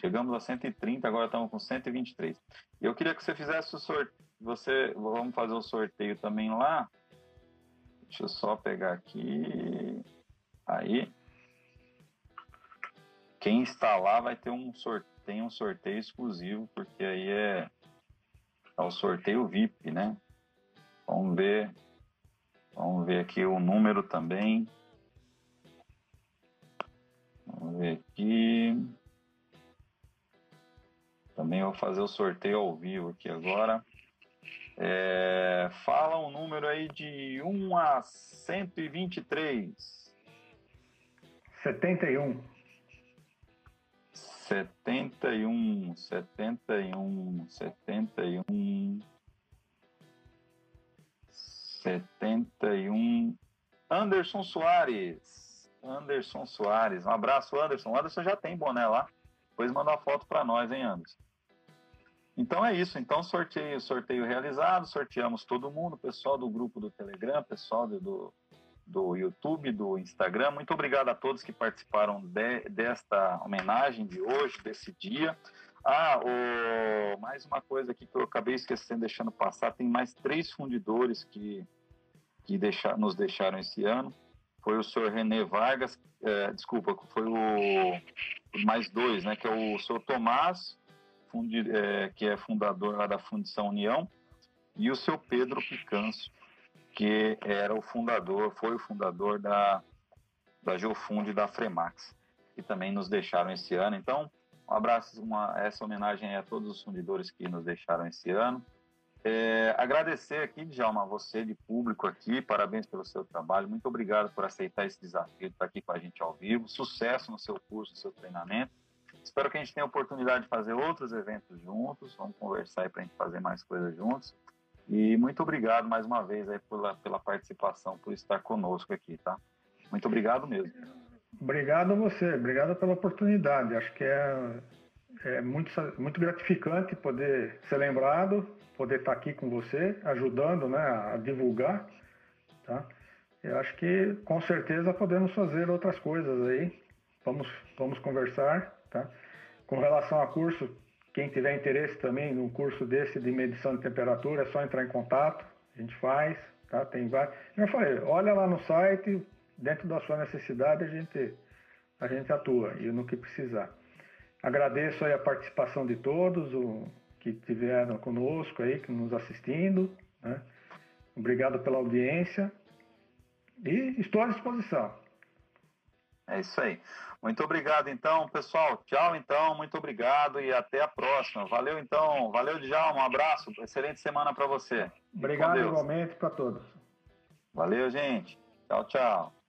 Chegamos a 130, agora estamos com 123. Eu queria que você fizesse o sorteio. Você, vamos fazer o sorteio também lá. Deixa eu só pegar aqui. Aí. Quem lá vai ter um sorteio, um sorteio exclusivo, porque aí é, é o sorteio VIP, né? Vamos ver. Vamos ver aqui o número também. Vamos ver aqui. Também vou fazer o sorteio ao vivo aqui agora. É, fala um número aí de 1 a 123. 71 setenta e um, setenta e um, setenta e um, setenta e um. Anderson Soares. Anderson Soares. Um abraço, Anderson. Anderson já tem boné lá. Depois manda uma foto para nós, hein, Anderson? Então é isso. Então sorteio, sorteio realizado, sorteamos todo mundo, pessoal do grupo do Telegram, pessoal do do YouTube, do Instagram. Muito obrigado a todos que participaram de, desta homenagem de hoje, desse dia. Ah, mais uma coisa aqui que eu acabei esquecendo, deixando passar: tem mais três fundidores que, que deixar, nos deixaram esse ano. Foi o senhor René Vargas, é, desculpa, foi o mais dois, né? Que é o senhor Tomás, fundi, é, que é fundador lá da Fundição União, e o seu Pedro Picanço, que era o fundador, foi o fundador da, da Geofund e da Fremax, que também nos deixaram esse ano. Então, um abraço, uma, essa homenagem a todos os fundadores que nos deixaram esse ano. É, agradecer aqui, Djalma, a você de público aqui, parabéns pelo seu trabalho, muito obrigado por aceitar esse desafio de estar aqui com a gente ao vivo, sucesso no seu curso, no seu treinamento. Espero que a gente tenha a oportunidade de fazer outros eventos juntos, vamos conversar aí para a gente fazer mais coisas juntos. E muito obrigado mais uma vez aí pela, pela participação, por estar conosco aqui, tá? Muito obrigado mesmo. Obrigado a você, obrigado pela oportunidade. Acho que é, é muito, muito gratificante poder ser lembrado, poder estar aqui com você, ajudando né, a divulgar. Tá? Eu acho que com certeza podemos fazer outras coisas aí. Vamos, vamos conversar. Tá? Com relação a curso, quem tiver interesse também no curso desse de medição de temperatura, é só entrar em contato. A gente faz. Tá? Tem vários. Eu falei, olha lá no site, dentro da sua necessidade a gente, a gente atua e no que precisar. Agradeço a participação de todos o, que tiveram conosco aí, que nos assistindo. Né? Obrigado pela audiência e estou à disposição. É isso aí. Muito obrigado, então, pessoal. Tchau, então. Muito obrigado e até a próxima. Valeu, então. Valeu, Djalma. Um abraço. Excelente semana para você. Obrigado igualmente para todos. Valeu, gente. Tchau, tchau.